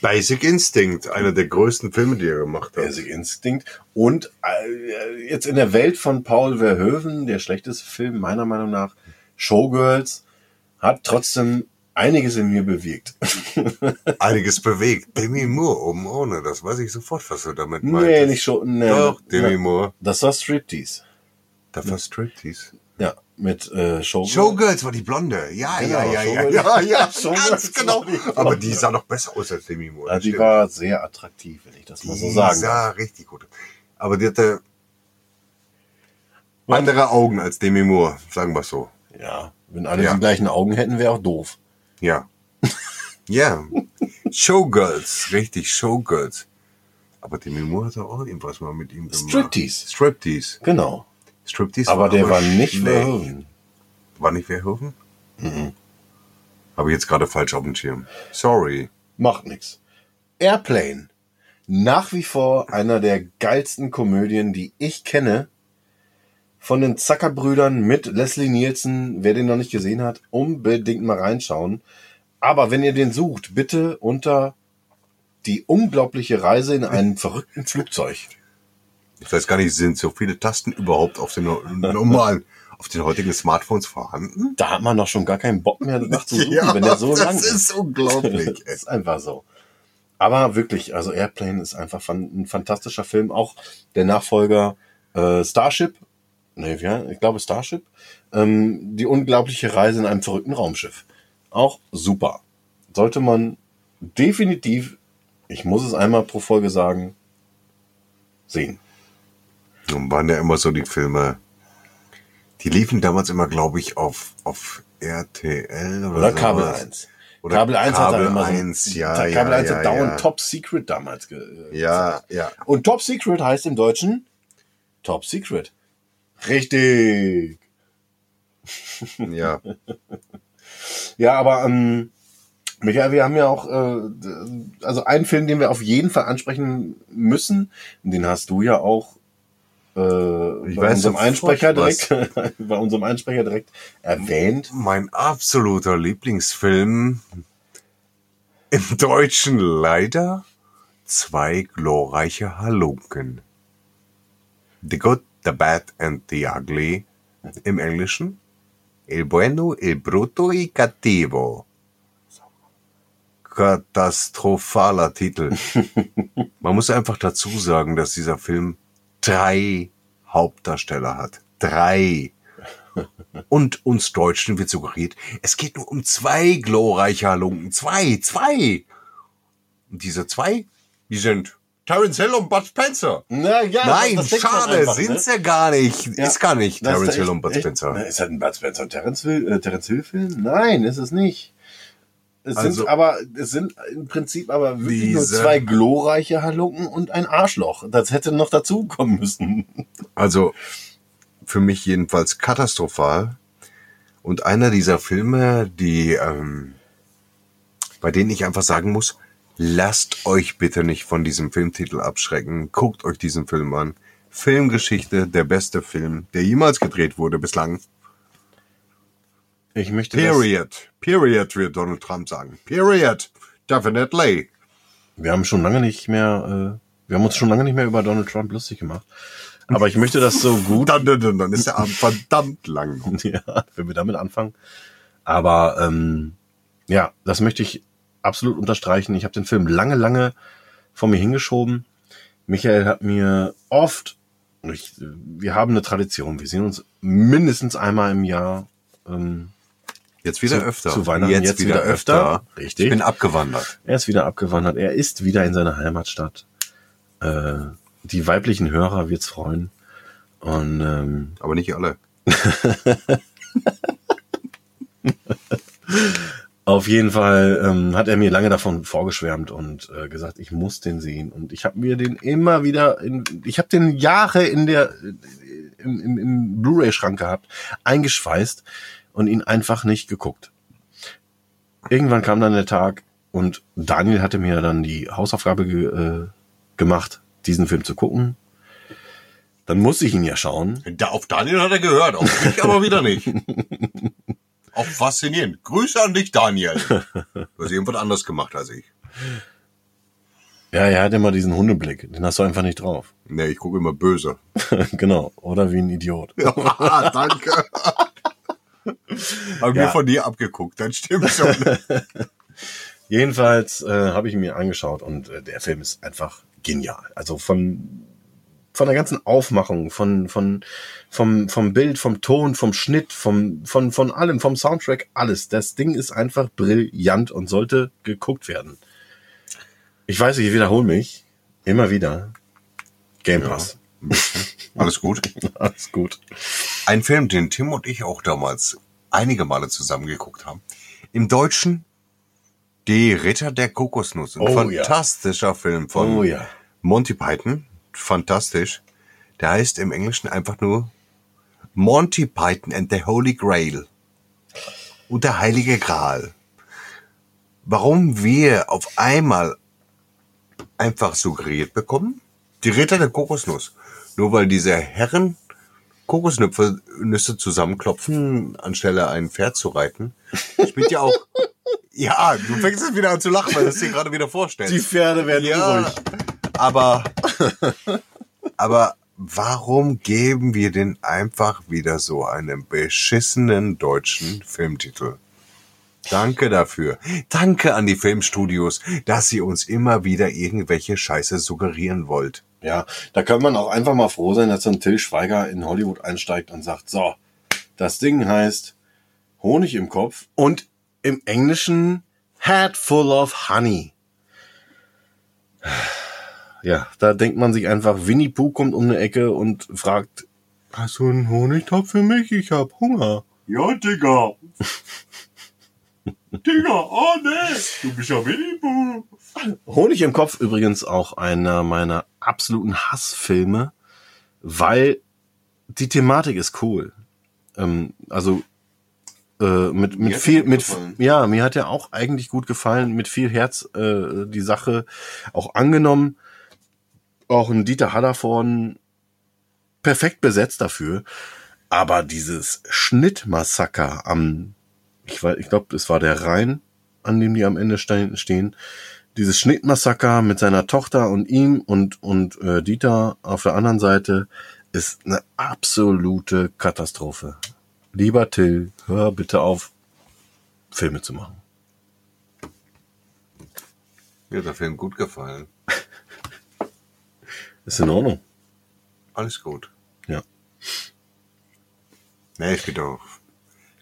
C: Basic Instinct. Einer der größten Filme, die er gemacht hat.
B: Basic Instinct. Und äh, jetzt in der Welt von Paul Verhoeven, der schlechteste Film meiner Meinung nach, Showgirls, hat trotzdem einiges in mir bewirkt. <laughs>
C: einiges bewegt. Demi Moore oben ohne, das weiß ich sofort, was du damit meinst.
B: nee, nicht schon. Nee,
C: Doch, Demi. Moore.
B: Das war Striptease.
C: Da war Striptease.
B: Ja, mit äh, Showgirls.
C: Showgirls war die Blonde. Ja,
B: Genau,
C: ja, ja, ja,
B: Showgirls.
C: ja, ja, <laughs>
B: Showgirls
C: ganz genau.
B: die.
C: Aber die sah noch besser aus als Demi Moore.
B: Ja, die
C: stimmt.
B: war sehr attraktiv, wenn ich das mal so
C: Die
B: sagen darf.
C: sah richtig gut. Aber die hatte andere Augen als Demi Moore, sagen wir so.
B: Ja, wenn alle
C: Ja.
B: die gleichen Augen hätten, wäre auch doof.
C: Ja. <laughs> ja. Showgirls, richtig Showgirls. Aber Demi Moore hatte auch irgendwas mal mit ihm gemacht.
B: Striptease.
C: Striptease.
B: Genau.
C: Striptease
B: Aber der war nicht. Verhoeven.
C: War nicht Verhoeven? Mhm. Habe ich jetzt gerade falsch auf dem Schirm. Sorry.
B: Macht nix. Airplane. Nach wie vor einer der geilsten Komödien, die ich kenne. Von den Zucker-Brüdern mit Leslie Nielsen. Wer den noch nicht gesehen hat, unbedingt mal reinschauen. Aber wenn ihr den sucht, bitte unter die unglaubliche Reise in einem verrückten Flugzeug.
C: Ich weiß gar nicht, sind so viele Tasten überhaupt auf den no- normalen, auf den heutigen Smartphones vorhanden?
B: Da hat man doch schon gar keinen Bock mehr nachzusuchen, <laughs> wenn der so
C: das
B: lang
C: ist unglaublich.
B: Das <laughs> ist einfach so. Aber wirklich, also Airplane ist einfach ein fantastischer Film. Auch der Nachfolger äh, Starship, nee, ja, ich glaube Starship, ähm, die unglaubliche Reise in einem verrückten Raumschiff. Auch super. Sollte man definitiv, ich muss es einmal pro Folge sagen, sehen.
C: Nun waren ja immer so die Filme, die liefen damals immer, glaube ich, auf, auf RTL oder,
B: Oder Kabel
C: sowas.
B: 1.
C: Oder
B: Kabel 1 hat da
C: Kabel
B: immer
C: 1,
B: so,
C: ja,
B: Kabel
C: ja,
B: 1
C: ja,
B: hat dauernd
C: ja.
B: Top Secret damals ge
C: Ja, ja.
B: Und Top Secret heißt im Deutschen Top Secret. Richtig.
C: Ja. <laughs>
B: Ja, aber ähm, Michael, wir haben ja auch, äh, also einen Film, den wir auf jeden Fall ansprechen müssen, den hast du ja auch äh,
C: Ich
B: bei
C: weiß
B: unserem Einsprecher direkt, <laughs> bei unserem Einsprecher direkt erwähnt.
C: Mein absoluter Lieblingsfilm im Deutschen leider zwei glorreiche Halunken. The Good, the Bad and the Ugly im Englischen. El Bueno, El Bruto y Cattivo. Katastrophaler Titel. <laughs> Man muss einfach dazu sagen, dass dieser Film drei Hauptdarsteller hat. Drei. <laughs> Und uns Deutschen wird suggeriert, es geht nur um zwei glorreiche Halunken. Zwei, zwei. Und diese zwei, die sind Terence Hill und Bud Spencer.
B: Na ja,
C: Nein,
B: das man
C: schade,
B: einfach,
C: sind's
B: ne?
C: ja gar nicht.
B: Ja.
C: Ist gar nicht
B: Das
C: Terence
B: echt-
C: Hill und Bud Spencer.
B: Ist das ein Bud Spencer und Terence Hill, äh, Terence Hill Film? Nein, ist es nicht. Es
C: Also-
B: sind aber, es sind im Prinzip aber wirklich nur
C: Diese-
B: zwei glorreiche Halunken und ein Arschloch. Das hätte noch dazu kommen müssen.
C: Also für mich jedenfalls katastrophal. Und einer dieser Filme, die, ähm, bei denen ich einfach sagen muss, lasst euch bitte nicht von diesem Filmtitel abschrecken. Guckt euch diesen Film an. Filmgeschichte, der beste Film, der jemals gedreht wurde bislang.
B: Ich möchte
C: Period. Period, wird Donald Trump sagen. Period. Definitely.
B: Wir haben schon lange nicht mehr, äh, wir haben uns schon lange nicht mehr über Donald Trump lustig gemacht. Aber ich möchte das so <laughs> gut
C: Dann, dann, dann, dann ist der Abend verdammt lang. <laughs>
B: ja, wenn wir damit anfangen. Aber ähm, ja, das möchte ich absolut unterstreichen. Ich habe den Film lange, lange vor mir hingeschoben. Michael hat mir oft, ich, wir haben eine Tradition, wir sehen uns mindestens einmal im Jahr. Ähm,
C: Jetzt wieder
B: Zu-
C: öfter.
B: zu Weihnachten jetzt wieder öfter. Richtig.
C: Ich bin abgewandert.
B: er ist wieder abgewandert, er ist wieder in seiner Heimatstadt. Äh, die weiblichen Hörer wird's freuen. Und ähm,
C: Aber nicht alle. <laughs>
B: Auf jeden Fall ähm, hat er mir lange davon vorgeschwärmt und äh, gesagt, ich muss den sehen. Und ich habe mir den immer wieder, in, ich habe den Jahre in der im, im, im Blu-ray-Schrank gehabt, eingeschweißt und ihn einfach nicht geguckt. Irgendwann kam dann der Tag und Daniel hatte mir dann die Hausaufgabe ge, äh, gemacht, diesen Film zu gucken. Dann musste ich ihn ja schauen.
C: Da, auf Daniel hat er gehört, auf mich aber wieder nicht. <laughs> Auch faszinierend. Grüße an dich, Daniel. Du hast irgendwas anderes gemacht als ich.
B: Ja, er hat immer diesen Hundeblick, den hast du einfach nicht drauf.
C: Nee, ich gucke immer böse. <laughs>
B: genau, oder wie ein Idiot.
C: Ja, <laughs> danke. <laughs> Hab
B: Ja.
C: mir von dir abgeguckt, dann stimmt schon. <laughs>
B: Jedenfalls äh, habe ich ihn mir angeschaut und äh, der Film ist einfach genial. Also von von der ganzen Aufmachung, von von vom vom Bild, vom Ton, vom Schnitt, vom von von allem, vom Soundtrack, alles. Das Ding ist einfach brillant und sollte geguckt werden. Ich weiß, ich wiederhole mich immer wieder. Game Pass.
C: Alles gut. <laughs>
B: Alles gut.
C: Ein Film, den Tim und ich auch damals einige Male zusammen geguckt haben. Im Deutschen Die Ritter der Kokosnuss. Ein
B: Oh, ja.
C: fantastischer Film von
B: Oh ja.
C: Monty Python. Fantastisch. Der heißt im Englischen einfach nur Monty Python and the Holy Grail. Und der Heilige Gral. Warum wir auf einmal einfach suggeriert bekommen? Die Ritter der Kokosnuss. Nur weil diese Herren Kokosnüsse Nüsse zusammenklopfen, anstelle ein Pferd zu reiten, spielt ja auch. <laughs> Ja, du fängst jetzt wieder an zu lachen, weil du es dir gerade wieder vorstellst.
B: Die Pferde werden
C: Ja,
B: unruhig.
C: aber, <laughs> aber warum geben wir denn einfach wieder so einen beschissenen deutschen Filmtitel? Danke dafür. Danke an die Filmstudios, dass ihr uns immer wieder irgendwelche Scheiße suggerieren wollt.
B: Ja, da kann man auch einfach mal froh sein, dass so ein Till Schweiger in Hollywood einsteigt und sagt, so, das Ding heißt Honig im Kopf und im Englischen Head full of Honey. Ja, da denkt man sich einfach, Winnie Pooh kommt um eine Ecke und fragt, hast du einen Honigtopf für mich? Ich hab Hunger.
C: Ja, Digga. <laughs> Digga, oh nee, du bist ja Winnie Pooh.
B: Honig im Kopf übrigens auch einer meiner absoluten Hassfilme, weil die Thematik ist cool. Ähm, also äh, mit mit viel mit
C: gefallen.
B: ja mir hat ja auch eigentlich gut gefallen mit viel Herz äh, die Sache auch angenommen auch ein Dieter Hallervorden perfekt besetzt dafür aber dieses Schnittmassaker am ich weiß ich glaube es war der Rhein an dem die am Ende stehen dieses Schnittmassaker mit seiner Tochter und ihm und, und äh, Dieter auf der anderen Seite ist eine absolute Katastrophe. Lieber Till, hör bitte auf, Filme zu machen.
C: Mir hat der Film gut gefallen. <laughs>
B: Ist in Ordnung.
C: Alles gut.
B: Ja.
C: Nee, spielt auch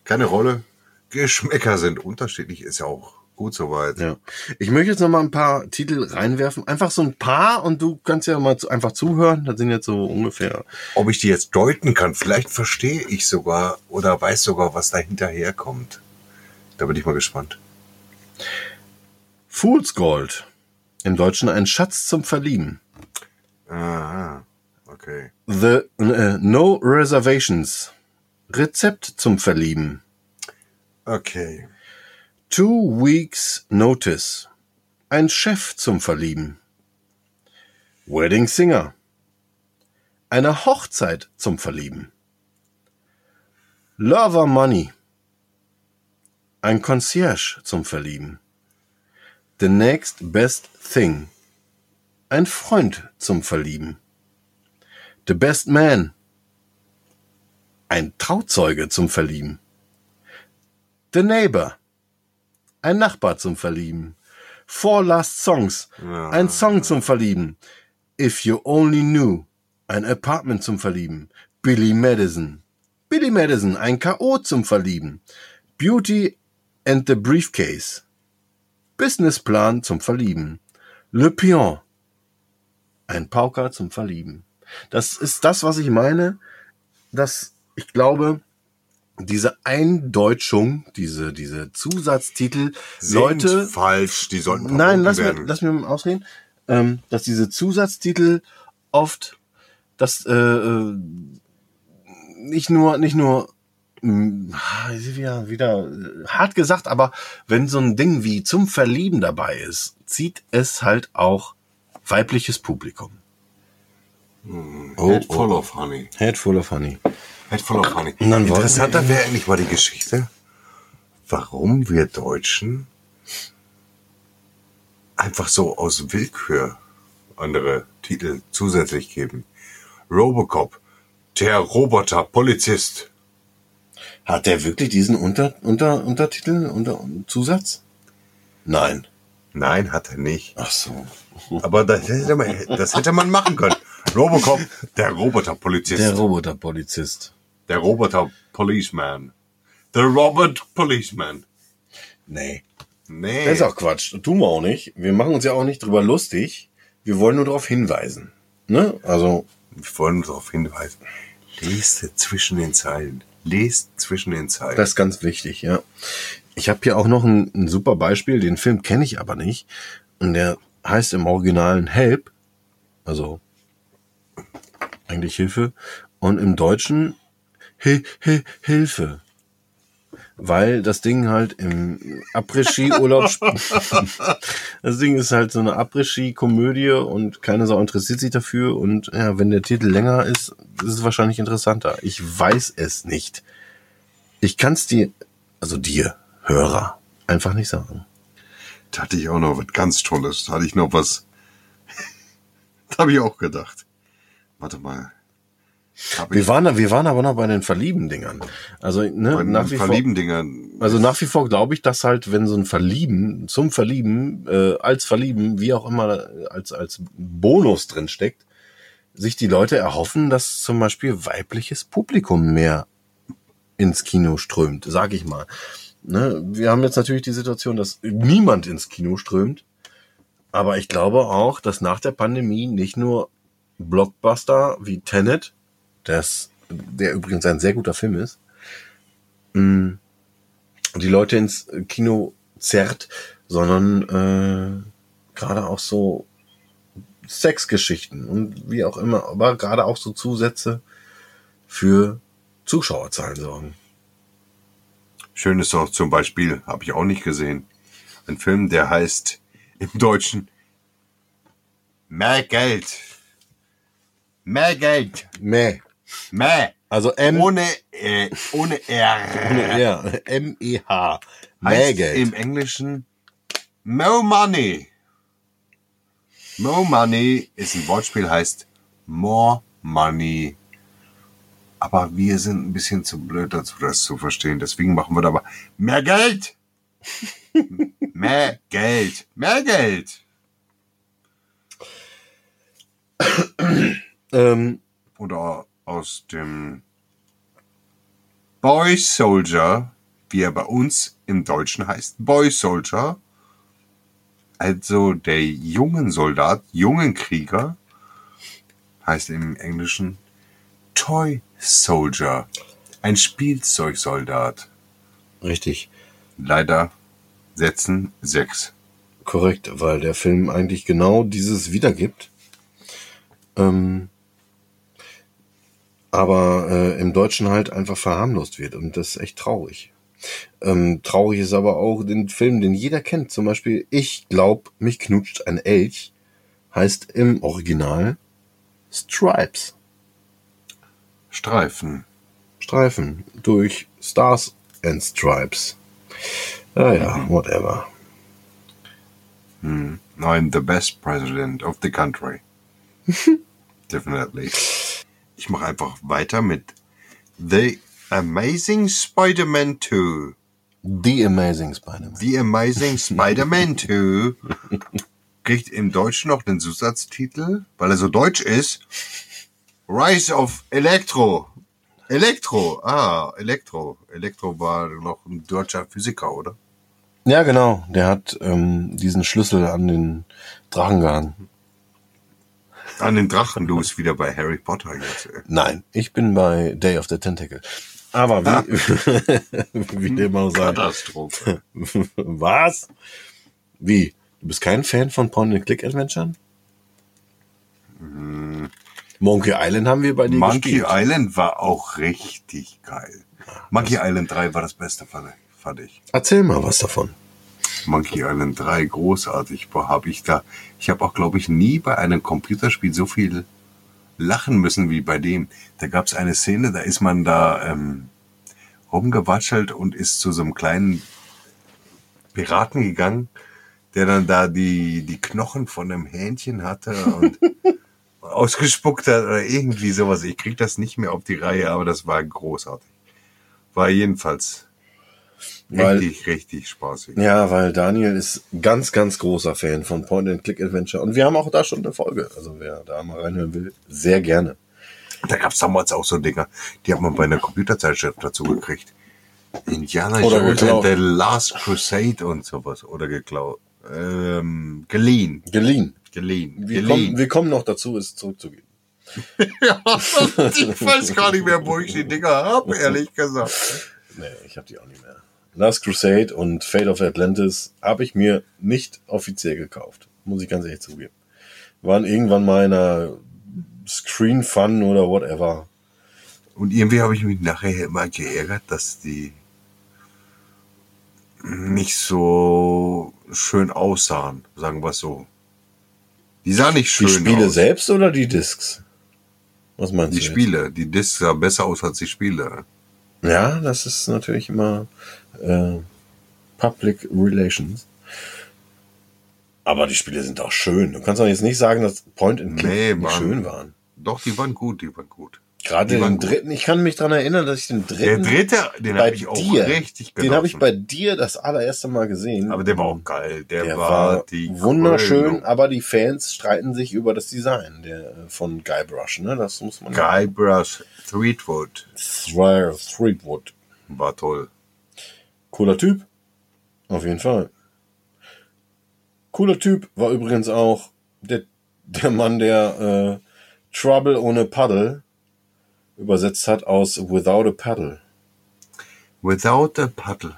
C: keine Rolle. Geschmäcker sind unterschiedlich, ist ja auch gut soweit.
B: Ja. Ich möchte jetzt noch mal ein paar Titel reinwerfen. Einfach so ein paar und du kannst ja mal zu, einfach zuhören. Das sind jetzt so ungefähr.
C: Ob ich die jetzt deuten kann, vielleicht verstehe ich sogar oder weiß sogar, was da hinterherkommt. Da bin ich mal gespannt.
B: Fool's Gold. Im Deutschen ein Schatz zum Verlieben.
C: Aha, okay.
B: The äh, No Reservations. Rezept zum Verlieben.
C: Okay.
B: Two Weeks Notice. Ein Chef zum Verlieben. Wedding Singer. Eine Hochzeit zum Verlieben. Lover Money. Ein Concierge zum Verlieben. The Next Best Thing. Ein Freund zum Verlieben. The Best Man. Ein Trauzeuge zum Verlieben. The Neighbor. Ein Nachbar zum Verlieben. Four Last Songs. Ein Song zum Verlieben. If You Only Knew. Ein Apartment zum Verlieben. Billy Madison. Billy Madison. Ein K.O. zum Verlieben. Beauty and the Briefcase. Businessplan zum Verlieben. Le Pion. Ein Pauker zum Verlieben. Das ist das, was ich meine, dass ich glaube, diese Eindeutschung, diese, diese Zusatztitel,
C: Sind
B: Leute,
C: falsch, die sollten
B: nein, lass mir, lass mir mal ausreden, ähm, dass diese Zusatztitel oft, dass äh, äh, nicht nur, nicht nur mh, wieder, wieder äh, hart gesagt, aber wenn so ein Ding wie zum Verlieben dabei ist, zieht es halt auch weibliches Publikum. Oh,
C: Head full of honey.
B: Head full of honey.
C: Of honey.
B: Und dann
C: Interessanter wäre eigentlich mal die Geschichte, warum wir Deutschen einfach so aus Willkür andere Titel zusätzlich geben. Robocop, der Roboter-Polizist.
B: Hat der wirklich diesen Unter, Unter, Untertitel, Unter, Zusatz? Nein.
C: Nein, hat er nicht.
B: Ach so.
C: Aber das hätte man, das hätte man machen können. Robocop, der Roboter-Polizist.
B: Der Roboterpolizist.
C: Der Roboter-Policeman. The Robot Policeman.
B: Nee.
C: Nee.
B: Das ist auch Quatsch. Tun wir auch nicht. Wir machen uns ja auch nicht drüber lustig. Wir wollen nur darauf hinweisen. Ne? Also,
C: Wir wollen darauf hinweisen. Lest zwischen den Zeilen. Lest zwischen den Zeilen.
B: das ist ganz wichtig, ja. Ich habe hier auch noch ein, ein super Beispiel, den Film kenne ich aber nicht. Und der heißt im Originalen Help, also eigentlich Hilfe, und im Deutschen Hi Hi Hilfe. Weil das Ding halt im Après-Ski-Urlaub <laughs> Das Ding ist halt so eine Après-Ski-Komödie und keine Sau interessiert sich dafür. Und ja, wenn der Titel länger ist, ist es wahrscheinlich interessanter. Ich weiß es nicht. Ich kann es dir, also dir, Hörer, einfach nicht sagen.
C: Da hatte ich auch noch was ganz Tolles. Da hatte ich noch was. <laughs> da habe ich auch gedacht. Warte mal.
B: Wir waren, wir waren aber noch bei den Verlieben-Dingern. Also, ne, nach wie vor.
C: Verlieben-Dingern.
B: Also nach wie vor glaube ich, dass halt, wenn so ein Verlieben, zum Verlieben, äh, als Verlieben, wie auch immer, als, als Bonus drin steckt, sich die Leute erhoffen, dass zum Beispiel weibliches Publikum mehr ins Kino strömt, sag ich mal. Ne? Wir haben jetzt natürlich die Situation, dass niemand ins Kino strömt. Aber ich glaube auch, dass nach der Pandemie nicht nur Blockbuster wie Tenet, das, der übrigens ein sehr guter Film ist, mh, die Leute ins Kino zerrt, sondern äh, gerade auch so Sexgeschichten und wie auch immer, aber gerade auch so Zusätze für Zuschauerzahlen sorgen.
C: Schön ist auch zum Beispiel, habe ich auch nicht gesehen, ein Film, der heißt im Deutschen Mehr Geld. Mehr Geld.
B: Meh. Also M
C: Ohne, äh, ohne R.
B: ohne R. M-E-H.
C: Heißt
B: Mähgeld.
C: im Englischen Mo Money. More Money ist ein Wortspiel, heißt More Money. Aber wir sind ein bisschen zu blöd dazu, das zu verstehen. Deswegen machen wir da aber mehr Geld. <laughs> mehr Geld. Mehr Geld.
B: Ähm,
C: Oder aus dem Boy Soldier, wie er bei uns im Deutschen heißt. Boy Soldier. Also der jungen Soldat, jungen Krieger, heißt im Englischen Toy Soldier. Ein Spielzeugsoldat.
B: richtig.
C: Leider Sätzen sechs.
B: Korrekt, weil der Film eigentlich genau dieses wiedergibt. Ähm, aber äh, im Deutschen halt einfach verharmlost wird und das ist echt traurig. Ähm, traurig ist aber auch den Film, den jeder kennt. Zum Beispiel Ich glaub, mich knutscht ein Elch heißt im Original Stripes.
C: Streifen.
B: Streifen durch Stars and Stripes. Ja, ja, whatever.
C: I'm the best president of the country. <laughs> Definitely. Ich mache einfach weiter mit The Amazing Spider-Man 2.
B: The Amazing Spider-Man.
C: The Amazing Spider-Man 2 kriegt im Deutschen noch den Zusatztitel, weil er so deutsch ist. Rise of Electro. Elektro, ah, Elektro. Elektro war noch ein deutscher Physiker, oder?
B: Ja, genau. Der hat ähm, diesen Schlüssel an den Drachen gehangen.
C: An den Drachen, du bist wieder bei Harry Potter jetzt. ey.
B: Nein, ich bin bei Day of the Tentacle. Aber wie, <laughs> wie dem auch sei.
C: Katastrophe. <laughs>
B: Was? Wie? Du bist kein Fan von Point-and-Click-Adventuren? Monkey Island haben wir bei dir
C: Monkey
B: gespielt.
C: Island war auch richtig geil. Monkey Island 3 war das Beste. Fand ich.
B: Erzähl mal was davon.
C: Monkey Island 3, großartig. Boah, hab ich da. Ich habe auch, glaube ich, nie bei einem Computerspiel so viel lachen müssen wie bei dem. Da gab es eine Szene, da ist man da ähm, rumgewatschelt und ist zu so einem kleinen Piraten gegangen, der dann da die, die Knochen von einem Hähnchen hatte und <laughs> ausgespuckt hat oder irgendwie sowas. Ich krieg das nicht mehr auf die Reihe, aber das war großartig. War jedenfalls
B: Weil-
C: richtig, richtig spaßig.
B: Ja, weil Daniel ist ganz, ganz großer Fan von Point-and-Click-Adventure. Und wir haben auch da schon eine Folge. Also wer da mal reinhören will, sehr gerne.
C: Da gab's damals auch so Dinger, die hat man bei einer Computerzeitschrift dazu gekriegt. Indiana Jones and the Last Crusade und sowas. Oder geklaut. Ähm, geliehen.
B: Geliehen.
C: Geliehen.
B: Wir kommen,
C: Geliehen.
B: wir kommen noch dazu, es zurückzugeben. <laughs>
C: ja, ich weiß gar nicht mehr, wo ich die Dinger habe, ehrlich gesagt.
B: Nee, ich habe die auch nicht mehr. Last Crusade und Fate of Atlantis habe ich mir nicht offiziell gekauft. Muss ich ganz ehrlich zugeben. Waren irgendwann mal in einer Screen Fun oder whatever.
C: Und irgendwie habe ich mich nachher immer geärgert, dass die nicht so schön aussahen, sagen wir es so. Die sahen nicht schön
B: Die Spiele
C: aus.
B: selbst oder die Discs? Was meinst
C: Die
B: du? jetzt?
C: Spiele, die Discs sah besser aus als die Spiele.
B: Ja, das ist natürlich immer äh, Public Relations. Aber die Spiele sind auch schön. Du kannst doch jetzt nicht sagen, dass Point and Click
C: Nee,
B: nicht schön waren.
C: Doch, die waren gut, die waren gut.
B: Gerade den dritten, ich kann mich dran erinnern, dass ich den
C: Der
B: dritten
C: dritte, den habe ich auch
B: dir,
C: richtig
B: den habe ich
C: genossen.
B: bei dir das allererste Mal gesehen.
C: Aber der war auch geil. Der,
B: Der
C: war, die
B: wunderschön,
C: Krönung.
B: aber die Fans streiten sich über das Design der, von Guybrush, ne? Das muss man
C: Guybrush Threepwood
B: Thre- Threepwood.
C: war toll.
B: Cooler Typ. Auf jeden Fall. Cooler Typ war übrigens auch der, der Mann, der äh, Trouble ohne Paddle übersetzt hat aus Without a Paddle.
C: Without a paddle.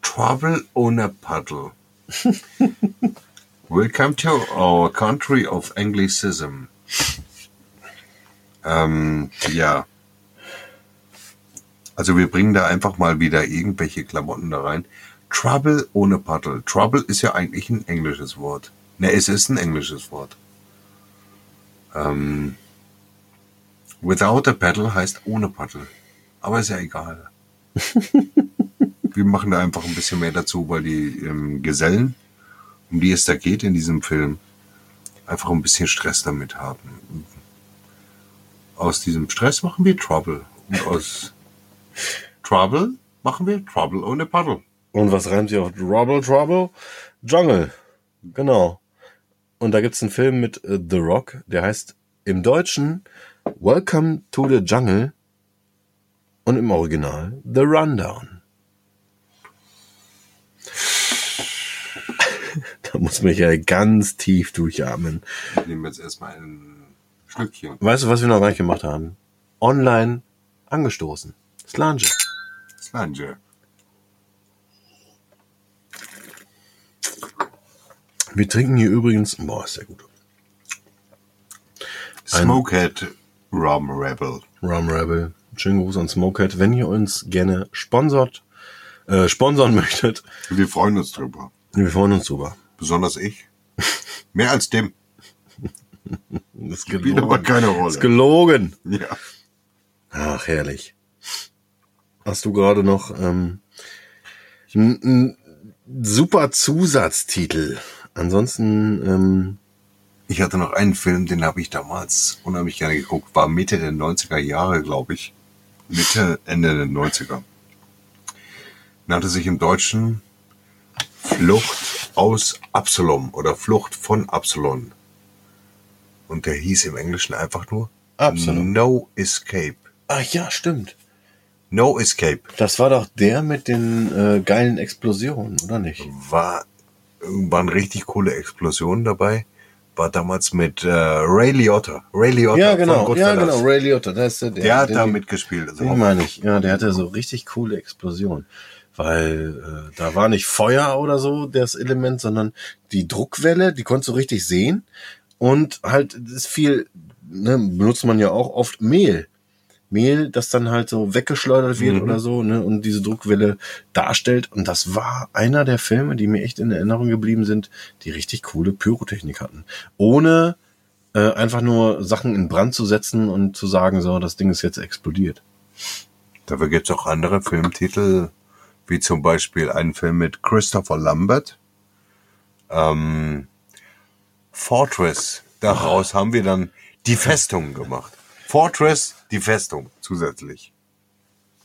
C: Trouble on a paddle. <laughs> Welcome to our country of Anglicism. Ähm, ja. Also wir bringen da einfach mal wieder irgendwelche Klamotten da rein. Trouble ohne Paddle. Trouble ist ja eigentlich ein englisches Wort. Ne, es ist ein englisches Wort. Ähm, without a paddle heißt ohne Paddle. Aber ist ja egal. <laughs> wir machen da einfach ein bisschen mehr dazu, weil die ähm, Gesellen, um die es da geht in diesem Film, einfach ein bisschen Stress damit haben. Aus diesem Stress machen wir Trouble. Und aus Trouble machen wir Trouble ohne Paddle.
B: Und was reimt sich auf Trouble, Trouble? Jungle. Genau. Und da gibt's einen Film mit äh, The Rock, der heißt im Deutschen Welcome to the Jungle und im Original The Rundown. <laughs> da muss man ja ganz tief durchatmen.
C: Ich nehme jetzt erstmal ein Schlückchen.
B: Weißt du, was wir noch gar nicht gemacht haben? Online angestoßen. Slange.
C: Slange.
B: Wir trinken hier übrigens, boah, ist sehr gut.
C: Smokehead Rum Rebel.
B: Rum Rebel. Schönen Gruß an Smokehead. Wenn ihr uns gerne sponsort, äh, sponsern <laughs> möchtet,
C: Wir freuen uns drüber.
B: wir freuen uns drüber.
C: Besonders ich. Mehr als dem.
B: Das <laughs> ist
C: Spielt aber keine Rolle.
B: ist gelogen.
C: Ja.
B: Ach, herrlich. Hast du gerade noch ähm, einen super Zusatztitel? Ansonsten, ähm,
C: Ich hatte noch einen Film, den habe ich damals unheimlich gerne geguckt. War Mitte der 90er Jahre, glaube ich. Mitte, Ende der 90er. Nannte sich im Deutschen Flucht aus Absalom oder Flucht von Absalom. Und der hieß im Englischen einfach nur
B: Absalom.
C: No Escape.
B: ach ja, stimmt.
C: No Escape
B: Das war doch der mit den äh, geilen Explosionen, oder nicht?
C: war waren richtig coole Explosionen dabei. War damals mit äh, Ray Liotta. Ray Liotta
B: Ja, genau, ja, genau, Ray Liotta, das ist der,
C: Der hat
B: den-
C: da mitgespielt. Also
B: Den meine ich, ja, der hatte so richtig coole Explosionen. Weil äh, da war nicht Feuer oder so das Element, sondern die Druckwelle, die konntest du richtig sehen. Und halt, das ist viel, ne, benutzt man ja auch oft Mehl. Mehl, das dann halt so weggeschleudert wird oder so, ne, und diese Druckwelle darstellt. Und das war einer der Filme, die mir echt in Erinnerung geblieben sind, die richtig coole Pyrotechnik hatten. Ohne äh, einfach nur Sachen in Brand zu setzen und zu sagen, so, das Ding ist jetzt explodiert.
C: Dafür gibt's auch andere Filmtitel, wie zum Beispiel einen Film mit Christopher Lambert. Ähm, Fortress. Daraus haben wir dann die Festung gemacht. Fortress, die Festung zusätzlich.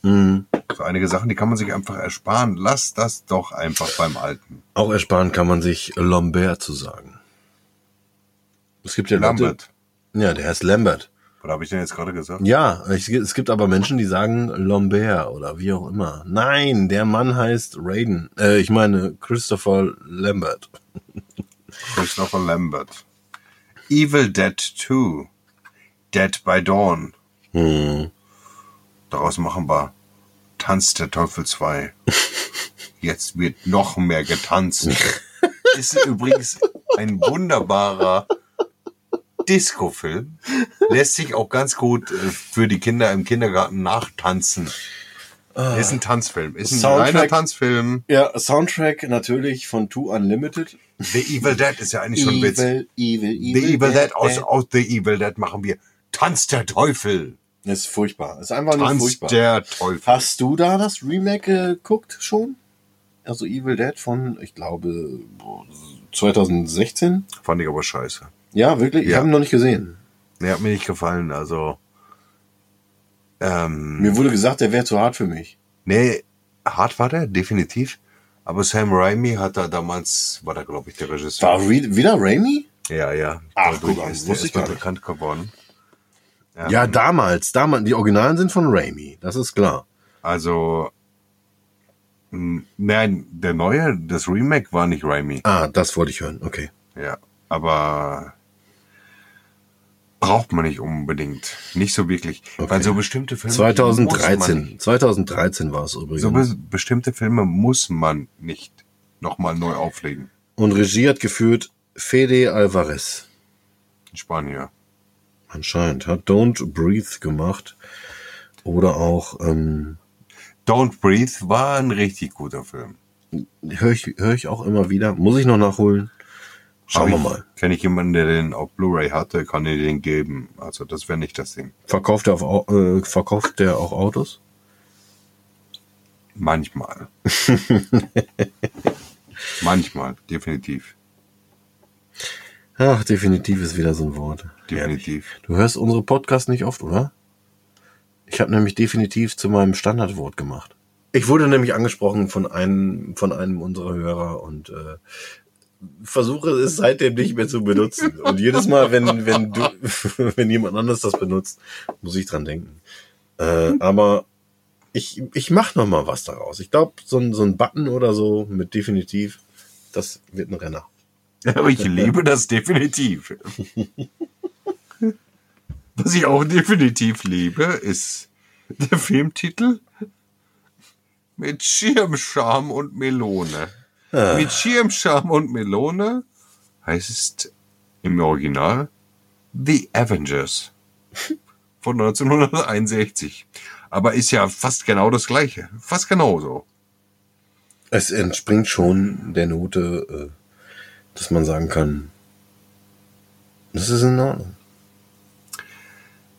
B: Mhm.
C: So einige Sachen, die kann man sich einfach ersparen. Lass das doch einfach beim Alten.
B: Auch ersparen kann man sich Lambert zu sagen. Es gibt ja Leute,
C: Lambert.
B: ja, der heißt Lambert.
C: Was habe ich denn jetzt gerade gesagt?
B: Ja, ich, es gibt aber Menschen, die sagen Lambert oder wie auch immer. Nein, der Mann heißt Raiden. Äh, ich meine Christopher Lambert.
C: Christopher Lambert. Evil Dead 2. Dead by Dawn.
B: Hm.
C: Daraus machen wir Tanz der Teufel 2. <laughs> Jetzt wird noch mehr getanzt. <laughs> Ist übrigens ein wunderbarer Disco-Film. Lässt sich auch ganz gut äh, für die Kinder im Kindergarten nachtanzen. Ist ein Tanzfilm. Ist ein
B: Soundtrack.
C: reiner Tanzfilm.
B: Ja, Soundtrack natürlich von Two Unlimited.
C: The Evil Dead ist ja eigentlich schon ein Witz.
B: evil, evil,
C: The Evil Dead, aus, aus The Evil Dead machen wir Tanz der Teufel.
B: Das ist furchtbar. Das ist einfach nur
C: Tanz
B: furchtbar.
C: der Teufel.
B: Hast du da das Remake geguckt schon? Also Evil Dead von, ich glaube, 2016?
C: Fand ich aber scheiße.
B: Ja, wirklich? Ich
C: Ja.
B: habe ihn noch nicht gesehen.
C: Der hat mir nicht gefallen, also. Ähm,
B: Mir wurde gesagt, der wäre zu hart für mich.
C: nee, hart war der, definitiv. Aber Sam Raimi hat da damals, war da glaube ich der Regisseur.
B: War wieder Raimi?
C: Ja, ja.
B: Ach,
C: Dadurch
B: guck
C: ist der
B: wusste ich
C: erstmal
B: gar nicht.
C: bekannt geworden.
B: Ja, damals, damals. Die Originalen sind von Raimi, das ist klar.
C: Also, nein, der neue, das Remake war nicht Raimi.
B: Ah, das wollte ich hören. Okay.
C: Ja, aber braucht man nicht unbedingt. Nicht so wirklich. Weil so bestimmte Filme. muss man
B: 2013.
C: nicht.
B: 2013 war es übrigens.
C: So be bestimmte Filme muss man nicht nochmal neu auflegen.
B: Und Regie hat geführt Fede Alvarez.
C: In Spanien.
B: Anscheinend. Hat Don't Breathe gemacht. Oder auch, ähm,
C: Don't Breathe war ein richtig guter Film.
B: höre ich, hör ich auch immer wieder. Muss ich noch nachholen? Schauen wir mal.
C: Kenne ich jemanden, der den auf Blu-ray hatte, kann ich den geben. Also das wäre nicht das Ding.
B: Verkauft er, auf, Au- äh, verkauft der auch Autos?
C: Manchmal. <laughs> Manchmal, definitiv.
B: Ach, definitiv ist wieder so ein Wort.
C: Definitiv.
B: Du hörst unsere Podcasts nicht oft, oder? Ich habe nämlich definitiv zu meinem Standardwort gemacht. Ich wurde nämlich angesprochen von einem von einem unserer Hörer und äh, versuche es seitdem nicht mehr zu benutzen. Und jedes Mal, wenn wenn du <laughs> wenn jemand anderes das benutzt, muss ich dran denken. Äh, aber ich ich mach noch mal was daraus. Ich glaube, so ein so ein Button oder so mit definitiv, das wird ein Renner. <laughs>
C: Aber ich liebe das definitiv. Was ich auch definitiv liebe, ist der Filmtitel mit Schirmscham und Melone. Mit Schirmscham und Melone heißt es im Original The Avengers von 1961. Aber ist ja fast genau das gleiche. Fast genauso.
B: Es entspringt schon der Note, äh, dass man sagen kann, das ist in Ordnung.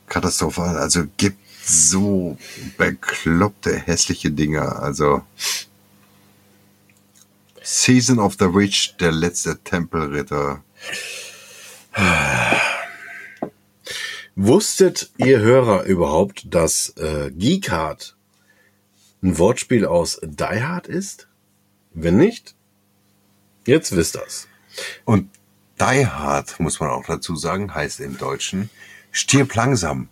C: Katastrophal. Also gibt so bekloppte, hässliche Dinger. Also Season of the Witch, der letzte Tempelritter.
B: Wusstet ihr Hörer überhaupt, dass äh, Geekhard ein Wortspiel aus Die Hard ist? Wenn nicht, jetzt wisst ihr's.
C: Und Die Hard, muss man auch dazu sagen, heißt im Deutschen stirb langsam.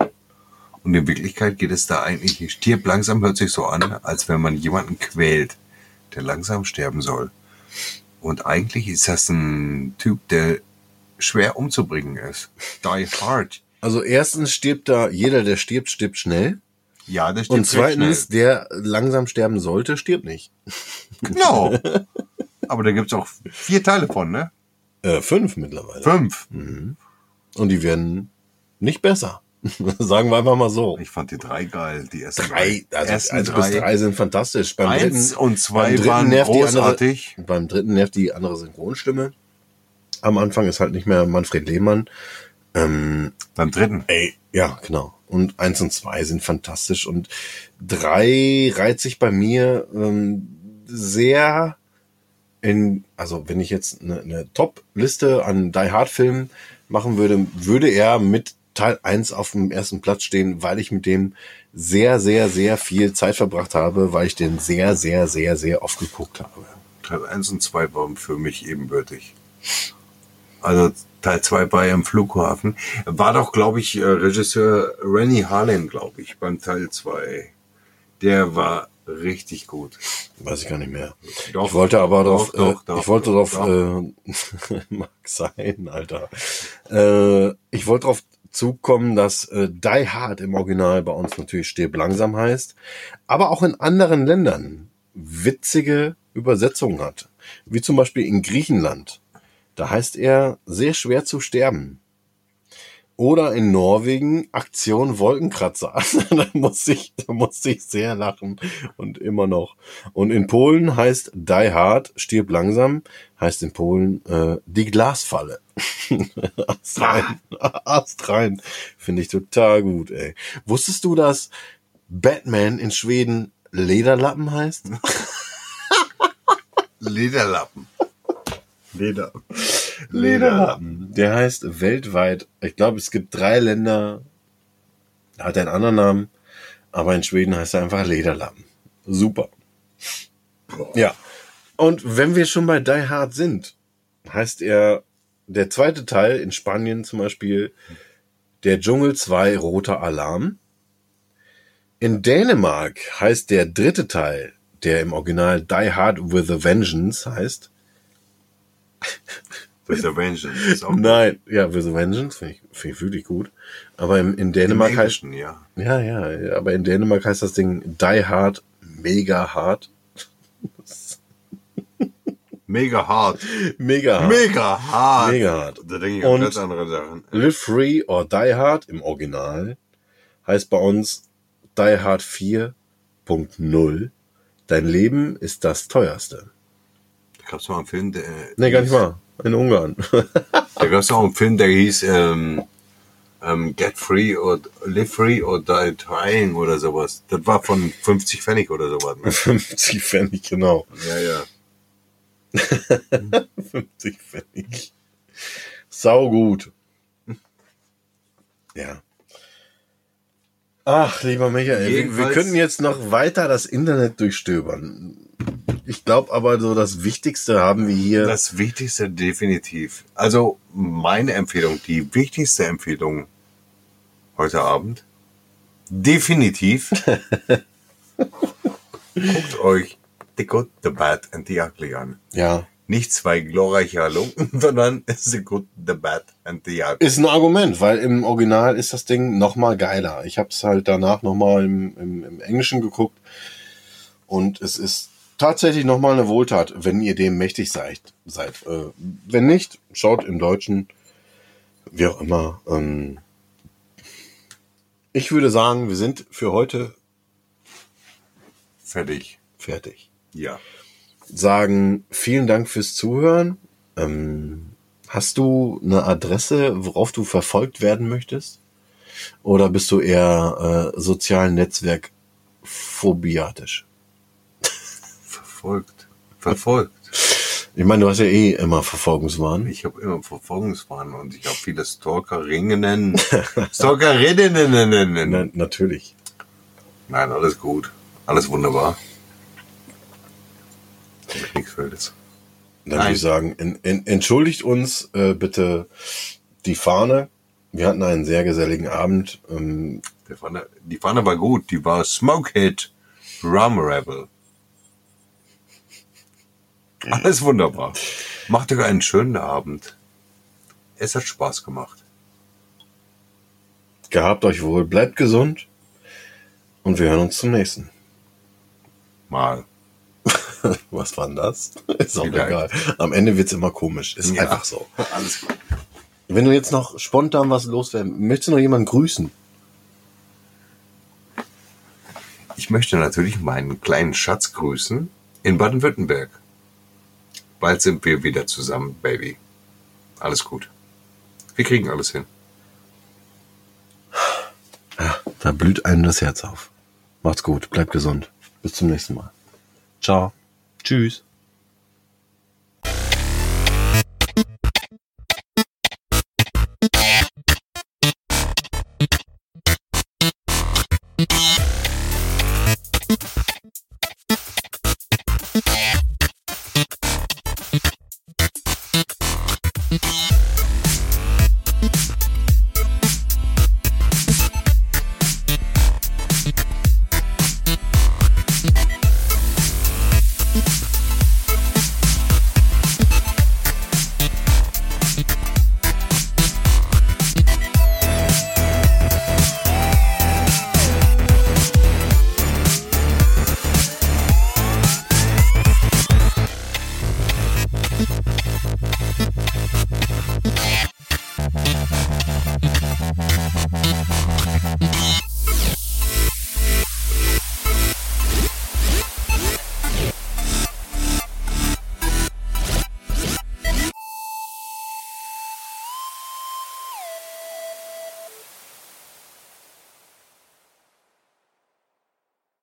C: Und in Wirklichkeit geht es da eigentlich, stirb langsam hört sich so an, als wenn man jemanden quält, der langsam sterben soll. Und eigentlich ist das ein Typ, der schwer umzubringen ist. Die Hard.
B: Also erstens stirbt da, jeder, der stirbt, stirbt schnell. Ja, der stirbt Und zweitens, der langsam sterben sollte, stirbt nicht.
C: Genau. <laughs> Aber da gibt's auch vier Teile von, ne?
B: Äh, fünf mittlerweile.
C: Fünf.
B: Mhm. Und die werden nicht besser. <laughs> Sagen wir einfach mal so.
C: Ich fand die drei geil. Die ersten
B: drei. Also
C: ersten
B: eins bis drei sind fantastisch. Beim
C: Eins
B: dritten,
C: und zwei
B: beim
C: waren
B: nervt die
C: großartig.
B: Andere, beim dritten nervt die andere Synchronstimme. Am Anfang ist halt nicht mehr Manfred Lehmann. Ähm,
C: Beim dritten.
B: ey, ja, genau. Und eins und zwei sind fantastisch. Und drei reiht sich bei mir ähm, sehr in, also wenn ich jetzt eine, eine Top-Liste an Die Hard-Filmen machen würde, würde er mit Teil 1 auf dem ersten Platz stehen, weil ich mit dem sehr, sehr, sehr viel Zeit verbracht habe, weil ich den sehr, sehr, sehr, sehr oft geguckt habe.
C: Teil 1 und 2 waren für mich ebenbürtig. Also Teil 2 war ja im Flughafen. War doch, glaube ich, äh, Regisseur Rennie Harlan, glaube ich, beim Teil 2. Der war richtig gut.
B: Weiß ich gar nicht mehr.
C: Doch,
B: ich wollte aber
C: doch,
B: drauf,
C: doch,
B: äh, ich wollte
C: doch,
B: drauf, äh, <laughs> mag sein, Alter. Äh, ich wollte drauf zukommen, dass äh, Die Hard im Original bei uns natürlich Stirb langsam heißt, aber auch in anderen Ländern witzige Übersetzungen hat. Wie zum Beispiel in Griechenland. Da heißt er sehr schwer zu sterben. Oder in Norwegen Aktion Wolkenkratzer. <laughs> da muss ich, da muss ich sehr lachen und immer noch. Und in Polen heißt Die Hard, stirb langsam, heißt in Polen äh, die Glasfalle. <laughs> Ast rein, Ast rein. Finde ich total gut, ey. Wusstest du, dass Batman in Schweden Lederlappen heißt? <laughs>
C: Lederlappen. Leder.
B: Lederlappen. Der heißt weltweit, ich glaube, es gibt drei Länder, hat einen anderen Namen, aber in Schweden heißt er einfach Lederlappen. Super. Ja. Und wenn wir schon bei Die Hard sind, heißt er der zweite Teil in Spanien zum Beispiel Der Dschungel 2 Roter Alarm. In Dänemark heißt der dritte Teil, der im Original Die Hard with a Vengeance heißt,
C: With a Vengeance.
B: Nein, ja, With a Vengeance finde ich, find ich wirklich gut. Aber im, in Dänemark heißt,
C: ja.
B: ja, ja, aber in Dänemark heißt das Ding Die Hard Mega Hard.
C: Mega hart.
B: Mega Hard.
C: Mega hart.
B: Mega hart.
C: Da denke ich an ganz andere Sachen.
B: Live Free or Die Hard im Original heißt bei uns Die Hard 4.0. Dein Leben ist das teuerste.
C: Gab es mal einen Film, der.
B: Nee, gar nicht mal. In Ungarn.
C: Da gab es auch einen Film, der hieß ähm, ähm, Get Free or Live Free or Die Trying oder sowas. Das war von 50 Pfennig oder sowas. Ne? <laughs>
B: 50 Pfennig, genau.
C: Ja, ja. <laughs>
B: 50 Pfennig. Sau gut. Ja. Ach, lieber Michael, wir, wir könnten jetzt noch weiter das Internet durchstöbern. Ich glaube aber so das Wichtigste haben wir hier.
C: Das Wichtigste definitiv. Also meine Empfehlung, die wichtigste Empfehlung heute Abend, definitiv. <laughs> Guckt euch The Good, The Bad and The Ugly an.
B: ja.
C: Nicht zwei glorreiche Halunken, <laughs> sondern The Good, The Bad and The Ugly.
B: Ist ein Argument, weil im Original ist das Ding noch mal geiler. Ich habe es halt danach noch mal im, im, im Englischen geguckt und es ist tatsächlich noch mal eine Wohltat, wenn ihr dem mächtig seid. seid. Äh, wenn nicht, schaut im Deutschen, wie auch immer. Ähm ich würde sagen, wir sind für heute
C: Fertig.
B: fertig.
C: Ja.
B: Sagen vielen Dank fürs Zuhören. Ähm, hast du eine Adresse, worauf du verfolgt werden möchtest? Oder bist du eher äh, sozialen Netzwerk phobiatisch?
C: Verfolgt. Verfolgt.
B: Ich meine, du hast ja eh immer Verfolgungswahn.
C: Ich habe immer Verfolgungswahn und ich habe viele Stalkerinnen. <laughs> Stalkerinnen.
B: Na, natürlich.
C: Nein, alles gut. Alles wunderbar. Nichts Wildes.
B: Dann würde ich sagen, en, en, entschuldigt uns äh, bitte die Fahne. Wir hatten einen sehr geselligen Abend. Ähm,
C: Pfanne, die Pfanne war gut. Die war Smokehead Rum Rebel. Alles wunderbar. Macht euch einen schönen Abend. Es hat Spaß gemacht.
B: gehabt euch wohl, bleibt gesund und wir hören uns zum nächsten.
C: Mal. <laughs>
B: Was war denn das? <laughs> Ist auch
C: Vielleicht.
B: egal. Am Ende wird's immer komisch. Ist
C: Ja.
B: einfach so. <laughs>
C: Alles gut.
B: Wenn du jetzt noch spontan was loswerden, möchtest du noch jemanden grüßen?
C: Ich möchte natürlich meinen kleinen Schatz grüßen in Baden-Württemberg. Bald sind wir wieder zusammen, Baby. Alles gut. Wir kriegen alles hin.
B: Da blüht einem das Herz auf. Macht's gut, bleibt gesund. Bis zum nächsten Mal. Ciao. Tschüss.